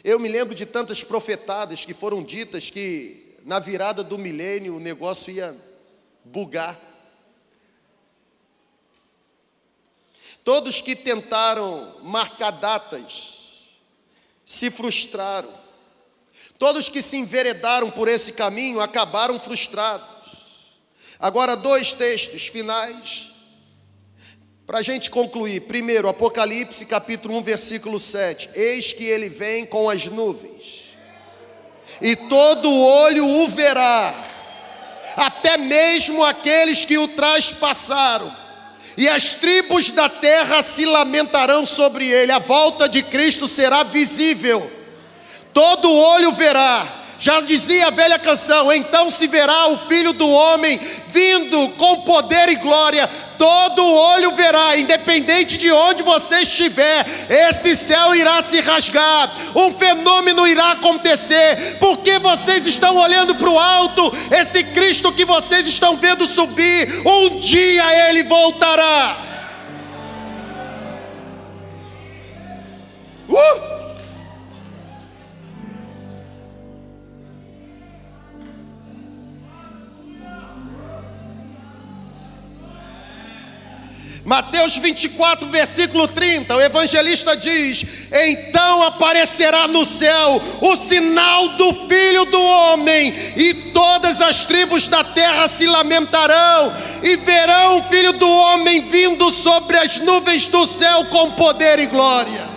Eu me lembro de tantas profetadas que foram ditas que na virada do milênio o negócio ia bugar. Todos que tentaram marcar datas se frustraram. Todos que se enveredaram por esse caminho acabaram frustrados. Agora, dois textos finais para a gente concluir. Primeiro, Apocalipse capítulo 1, versículo 7. Eis que ele vem com as nuvens, e todo olho o verá, até mesmo aqueles que o traspassaram e as tribos da terra se lamentarão sobre ele. A volta de Cristo será visível, todo olho verá. Já dizia a velha canção: então se verá o filho do homem vindo com poder e glória, todo olho verá, independente de onde você estiver, esse céu irá se rasgar, um fenômeno irá acontecer, porque vocês estão olhando para o alto, esse Cristo que vocês estão vendo subir, um dia ele voltará. Mateus 24, versículo 30, o evangelista diz: Então aparecerá no céu o sinal do Filho do Homem, e todas as tribos da terra se lamentarão, e verão o Filho do Homem vindo sobre as nuvens do céu com poder e glória.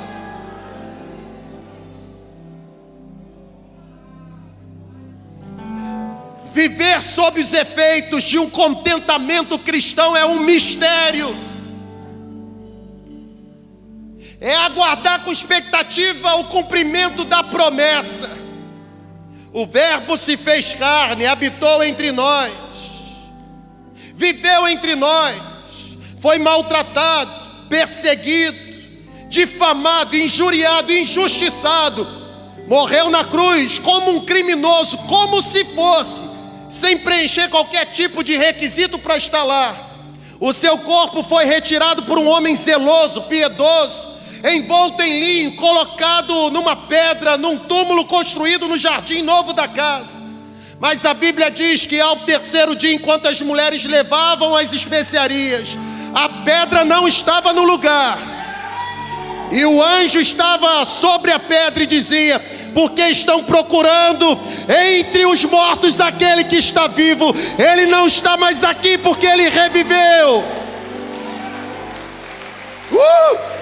Viver sob os efeitos de um contentamento cristão é um mistério é aguardar com expectativa o cumprimento da promessa. O Verbo se fez carne, habitou entre nós, viveu entre nós, foi maltratado, perseguido, difamado, injuriado, injustiçado, morreu na cruz como um criminoso, como se fosse, sem preencher qualquer tipo de requisito para estar lá. O seu corpo foi retirado por um homem zeloso, piedoso, envolto em linho, colocado numa pedra, num túmulo construído no jardim novo da casa. Mas a Bíblia diz que ao terceiro dia, enquanto as mulheres levavam as especiarias, a pedra não estava no lugar. E o anjo estava sobre a pedra e dizia: Porque estão procurando entre os mortos aquele que está vivo, ele não está mais aqui porque ele reviveu. Uh!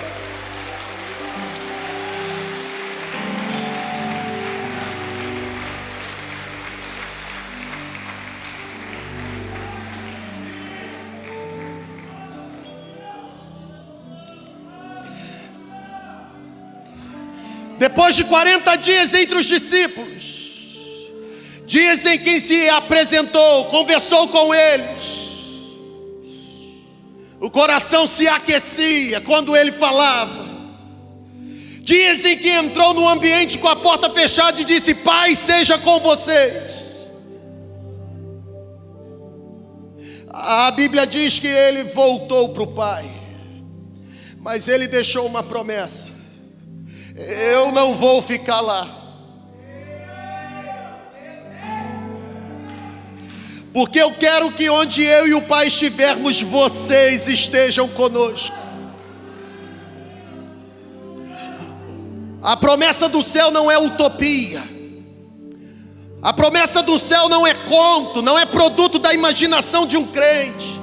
Depois de 40 dias entre os discípulos, dias em que se apresentou, conversou com eles, o coração se aquecia quando ele falava. Dias em que entrou no ambiente com a porta fechada e disse: Pai, seja com vocês. A Bíblia diz que ele voltou para o Pai, mas ele deixou uma promessa: Eu não vou ficar lá. Porque eu quero que onde eu e o Pai estivermos, vocês estejam conosco. A promessa do céu não é utopia. A promessa do céu não é conto, não é produto da imaginação de um crente.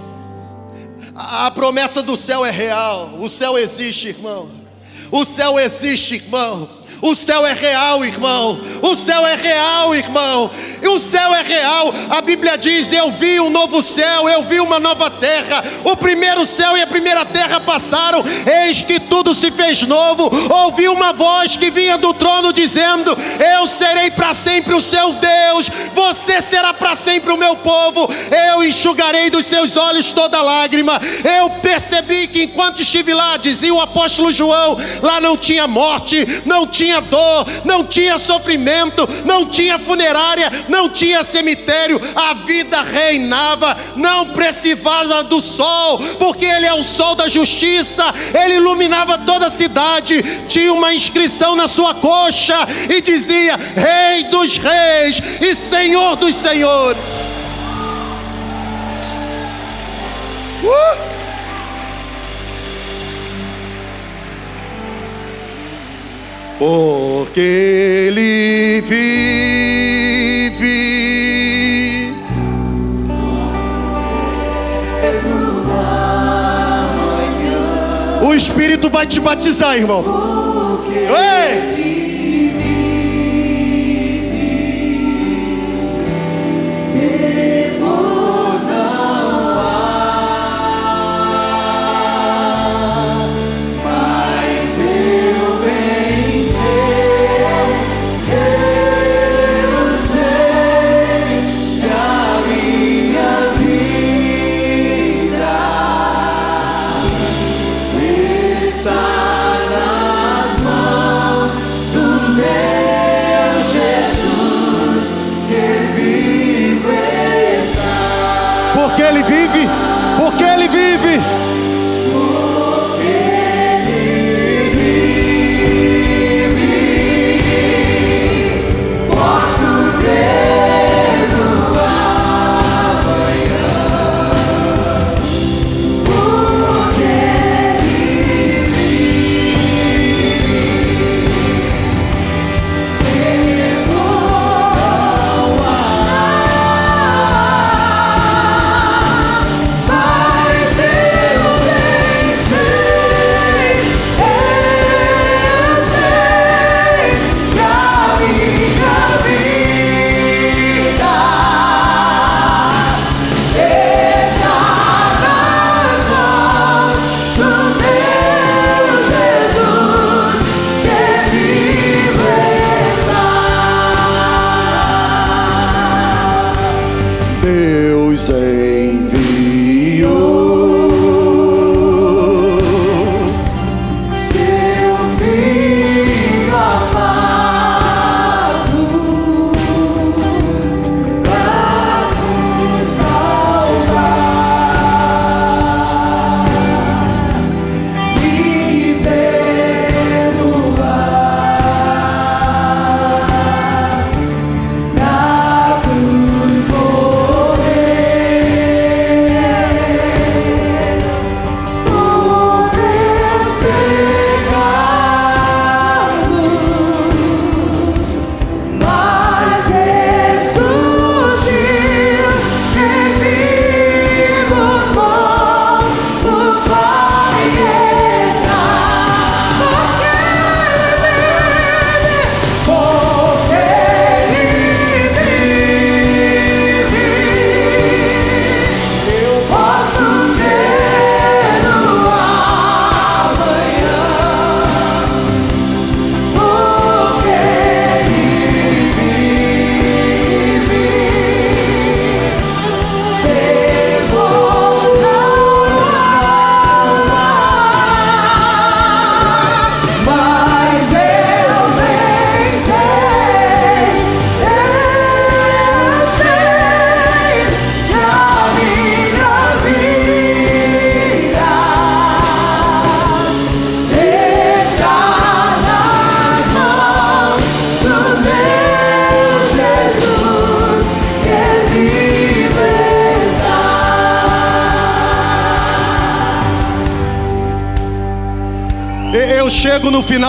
A promessa do céu é real. O céu existe, irmão. O céu existe, irmão. O céu é real, irmão. O céu é real, irmão. E o céu é real. A Bíblia diz: Eu vi um novo céu, eu vi uma nova terra. O primeiro céu e a primeira terra passaram, eis que tudo se fez novo. Ouvi uma voz que vinha do trono dizendo: Eu serei para sempre o seu Deus, você será para sempre o meu povo. Eu enxugarei dos seus olhos toda lágrima. Eu percebi que enquanto estive lá, dizia o apóstolo João, lá não tinha morte, não tinha dor, não tinha sofrimento, não tinha funerária, não tinha cemitério, a vida reinava, não precisava do sol, porque ele é o sol da justiça, ele iluminava toda a cidade, tinha uma inscrição na sua coxa e dizia: Rei dos Reis e Senhor dos Senhores. Uh! Porque ele vive. O Espírito vai te batizar, irmão. Ei!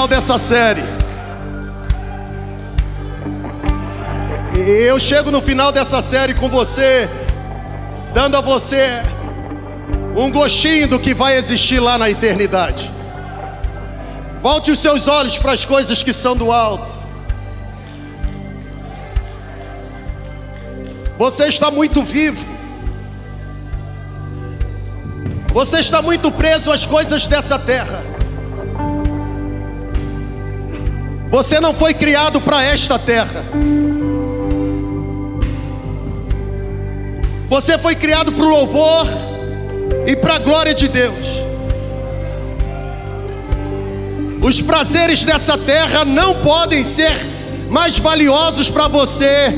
Dessa série. Eu chego no final dessa série com você, dando a você um gostinho do que vai existir lá na eternidade. Volte os seus olhos para as coisas que são do alto. Você está muito vivo. Você está muito preso às coisas dessa terra. Você não foi criado para esta terra. Você foi criado para o louvor e para a glória de Deus. Os prazeres dessa terra não podem ser mais valiosos para você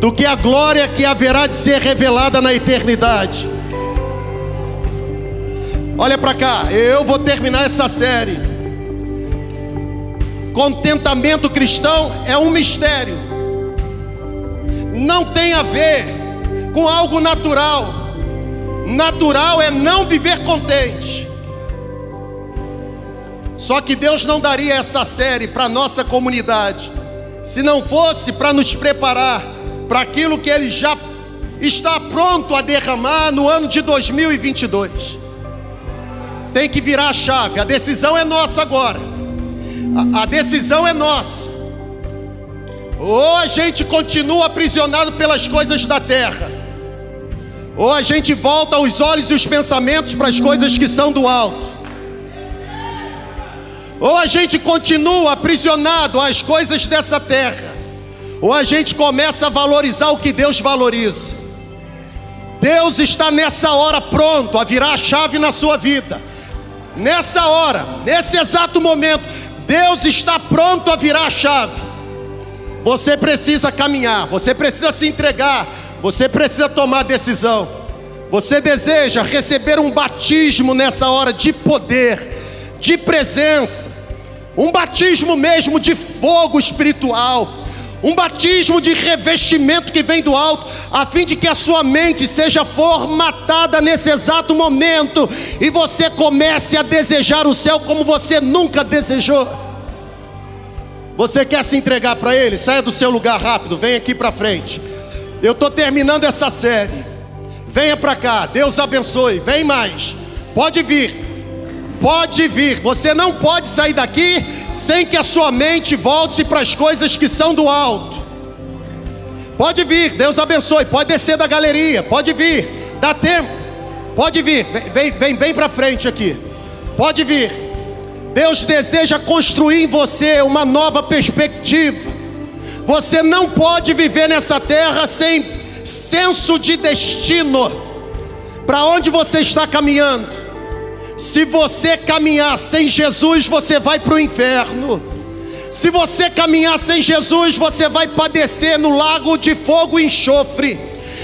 do que a glória que haverá de ser revelada na eternidade. Olha para cá, eu vou terminar essa série. Contentamento cristão é um mistério. Não tem a ver com algo natural. Natural é não viver contente. Só que Deus não daria essa série para nossa comunidade se não fosse para nos preparar para aquilo que Ele já está pronto a derramar no ano de 2022 tem que virar a chave. A decisão é nossa agora. A, a decisão é nossa. Ou a gente continua aprisionado pelas coisas da terra, ou a gente volta os olhos e os pensamentos para as coisas que são do alto. Ou a gente continua aprisionado às coisas dessa terra, ou a gente começa a valorizar o que Deus valoriza. Deus está nessa hora pronto a virar a chave na sua vida nessa hora, nesse exato momento, Deus está pronto a virar a chave. Você precisa caminhar, você precisa se entregar, você precisa tomar decisão. Você deseja receber um batismo nessa hora de poder, de presença, um batismo mesmo de fogo espiritual um batismo de revestimento que vem do alto, a fim de que a sua mente seja formatada nesse exato momento e você comece a desejar o céu como você nunca desejou. Você quer se entregar para Ele? Saia do seu lugar rápido, vem aqui para frente. Eu estou terminando essa série. Venha para cá, Deus abençoe. Vem mais, pode vir, pode vir. Você não pode sair daqui sem que a sua mente volte para as coisas que são do alto. Pode vir, Deus abençoe. Pode descer da galeria, pode vir. Dá tempo, pode vir. Vem, vem bem para frente aqui. Pode vir. Deus deseja construir em você uma nova perspectiva. Você não pode viver nessa terra sem senso de destino. Para onde você está caminhando? Se você caminhar sem Jesus, você vai para o inferno. Se você caminhar sem Jesus, você vai padecer no lago de fogo e enxofre.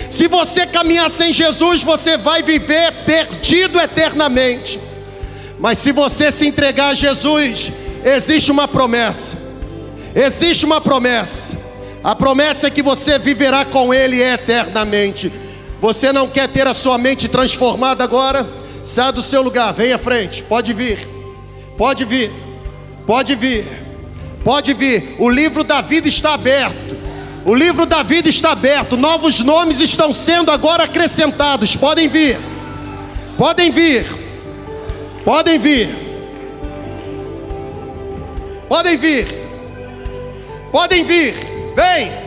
Se você caminhar sem Jesus, você vai viver perdido eternamente. Mas se você se entregar a Jesus, existe uma promessa. Existe uma promessa. A promessa é que você viverá com Ele eternamente. Você não quer ter a sua mente transformada agora? Saia do seu lugar, vem à frente. Pode vir. Pode vir. Pode vir. Pode vir. O livro da vida está aberto. O livro da vida está aberto. Novos nomes estão sendo agora acrescentados. Podem vir. Podem vir. Podem vir. Podem vir. Podem vir. Vem.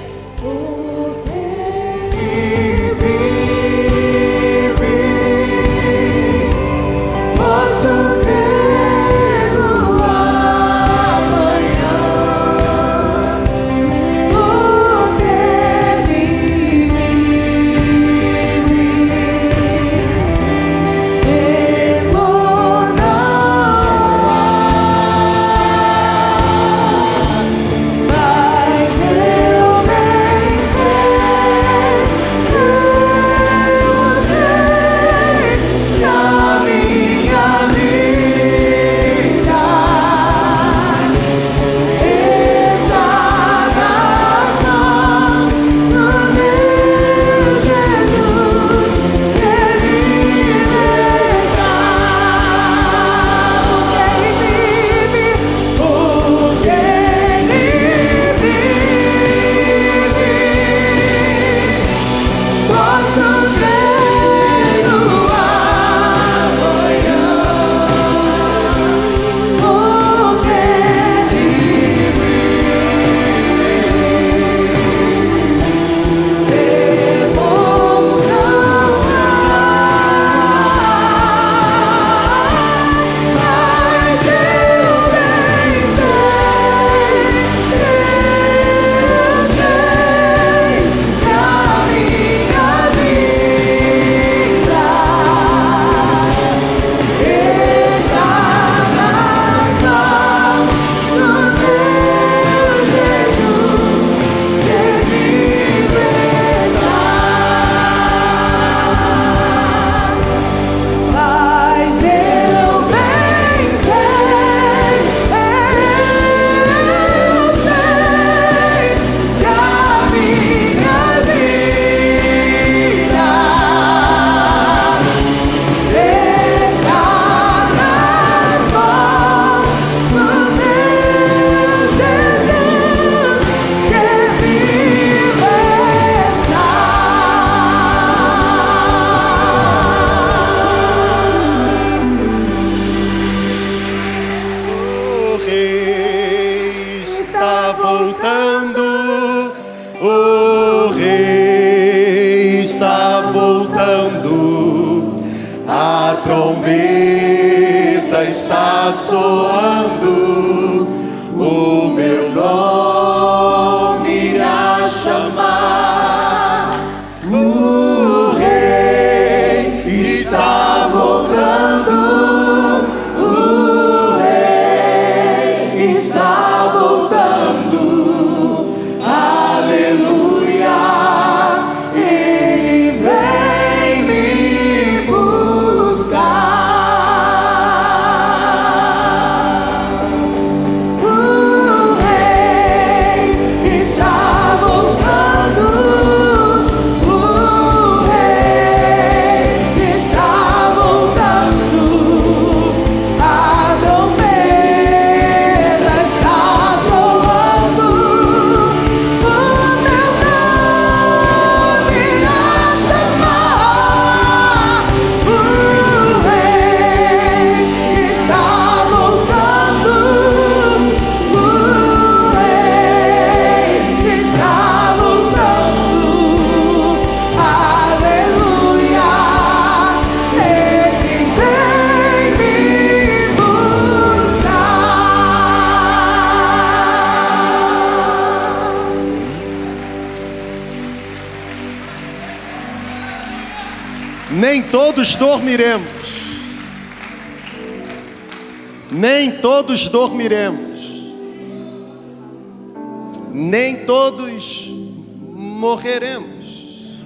Morreremos.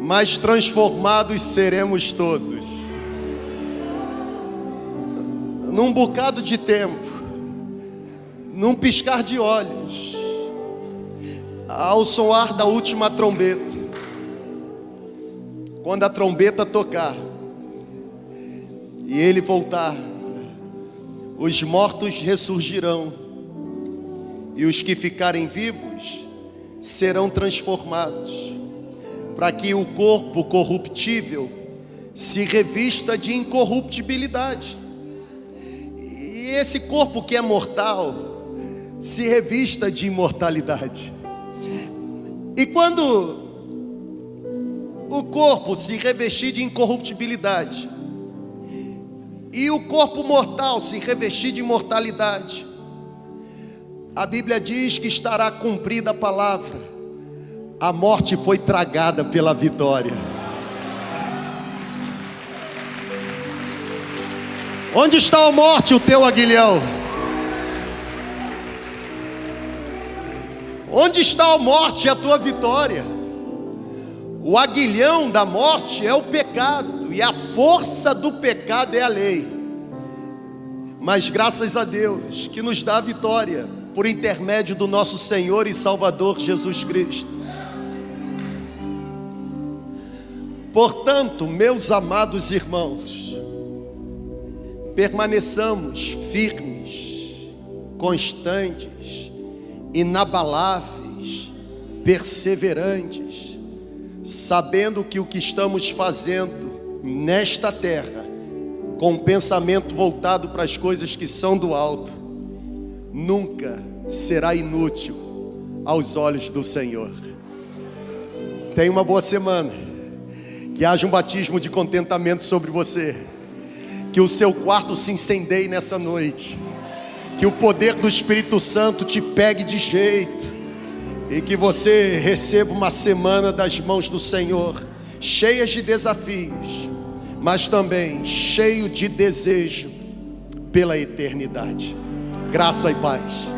Mas transformados seremos todos. Num bocado de tempo, num piscar de olhos, ao soar da última trombeta, quando a trombeta tocar e ele voltar, os mortos ressurgirão e os que ficarem vivos serão transformados, para que o corpo corruptível se revista de incorruptibilidade. E esse corpo que é mortal se revista de imortalidade. E quando o corpo se revestir de incorruptibilidade e o corpo mortal se revestir de imortalidade, a Bíblia diz que estará cumprida a palavra: a morte foi tragada pela vitória. Onde está a morte, o teu aguilhão? Onde está a morte, a tua vitória? O aguilhão da morte é o pecado, e a força do pecado é a lei. Mas graças a Deus que nos dá a vitória por intermédio do nosso Senhor e Salvador Jesus Cristo. Portanto, meus amados irmãos, permaneçamos firmes, constantes, inabaláveis, perseverantes, sabendo que o que estamos fazendo nesta terra, com o pensamento voltado para as coisas que são do alto, nunca será inútil aos olhos do Senhor. Tenha uma boa semana, que haja um batismo de contentamento sobre você, que o seu quarto se incendeie nessa noite, que o poder do Espírito Santo te pegue de jeito e que você receba uma semana das mãos do Senhor, cheias de desafios, mas também cheio de desejo pela eternidade. Graça e paz.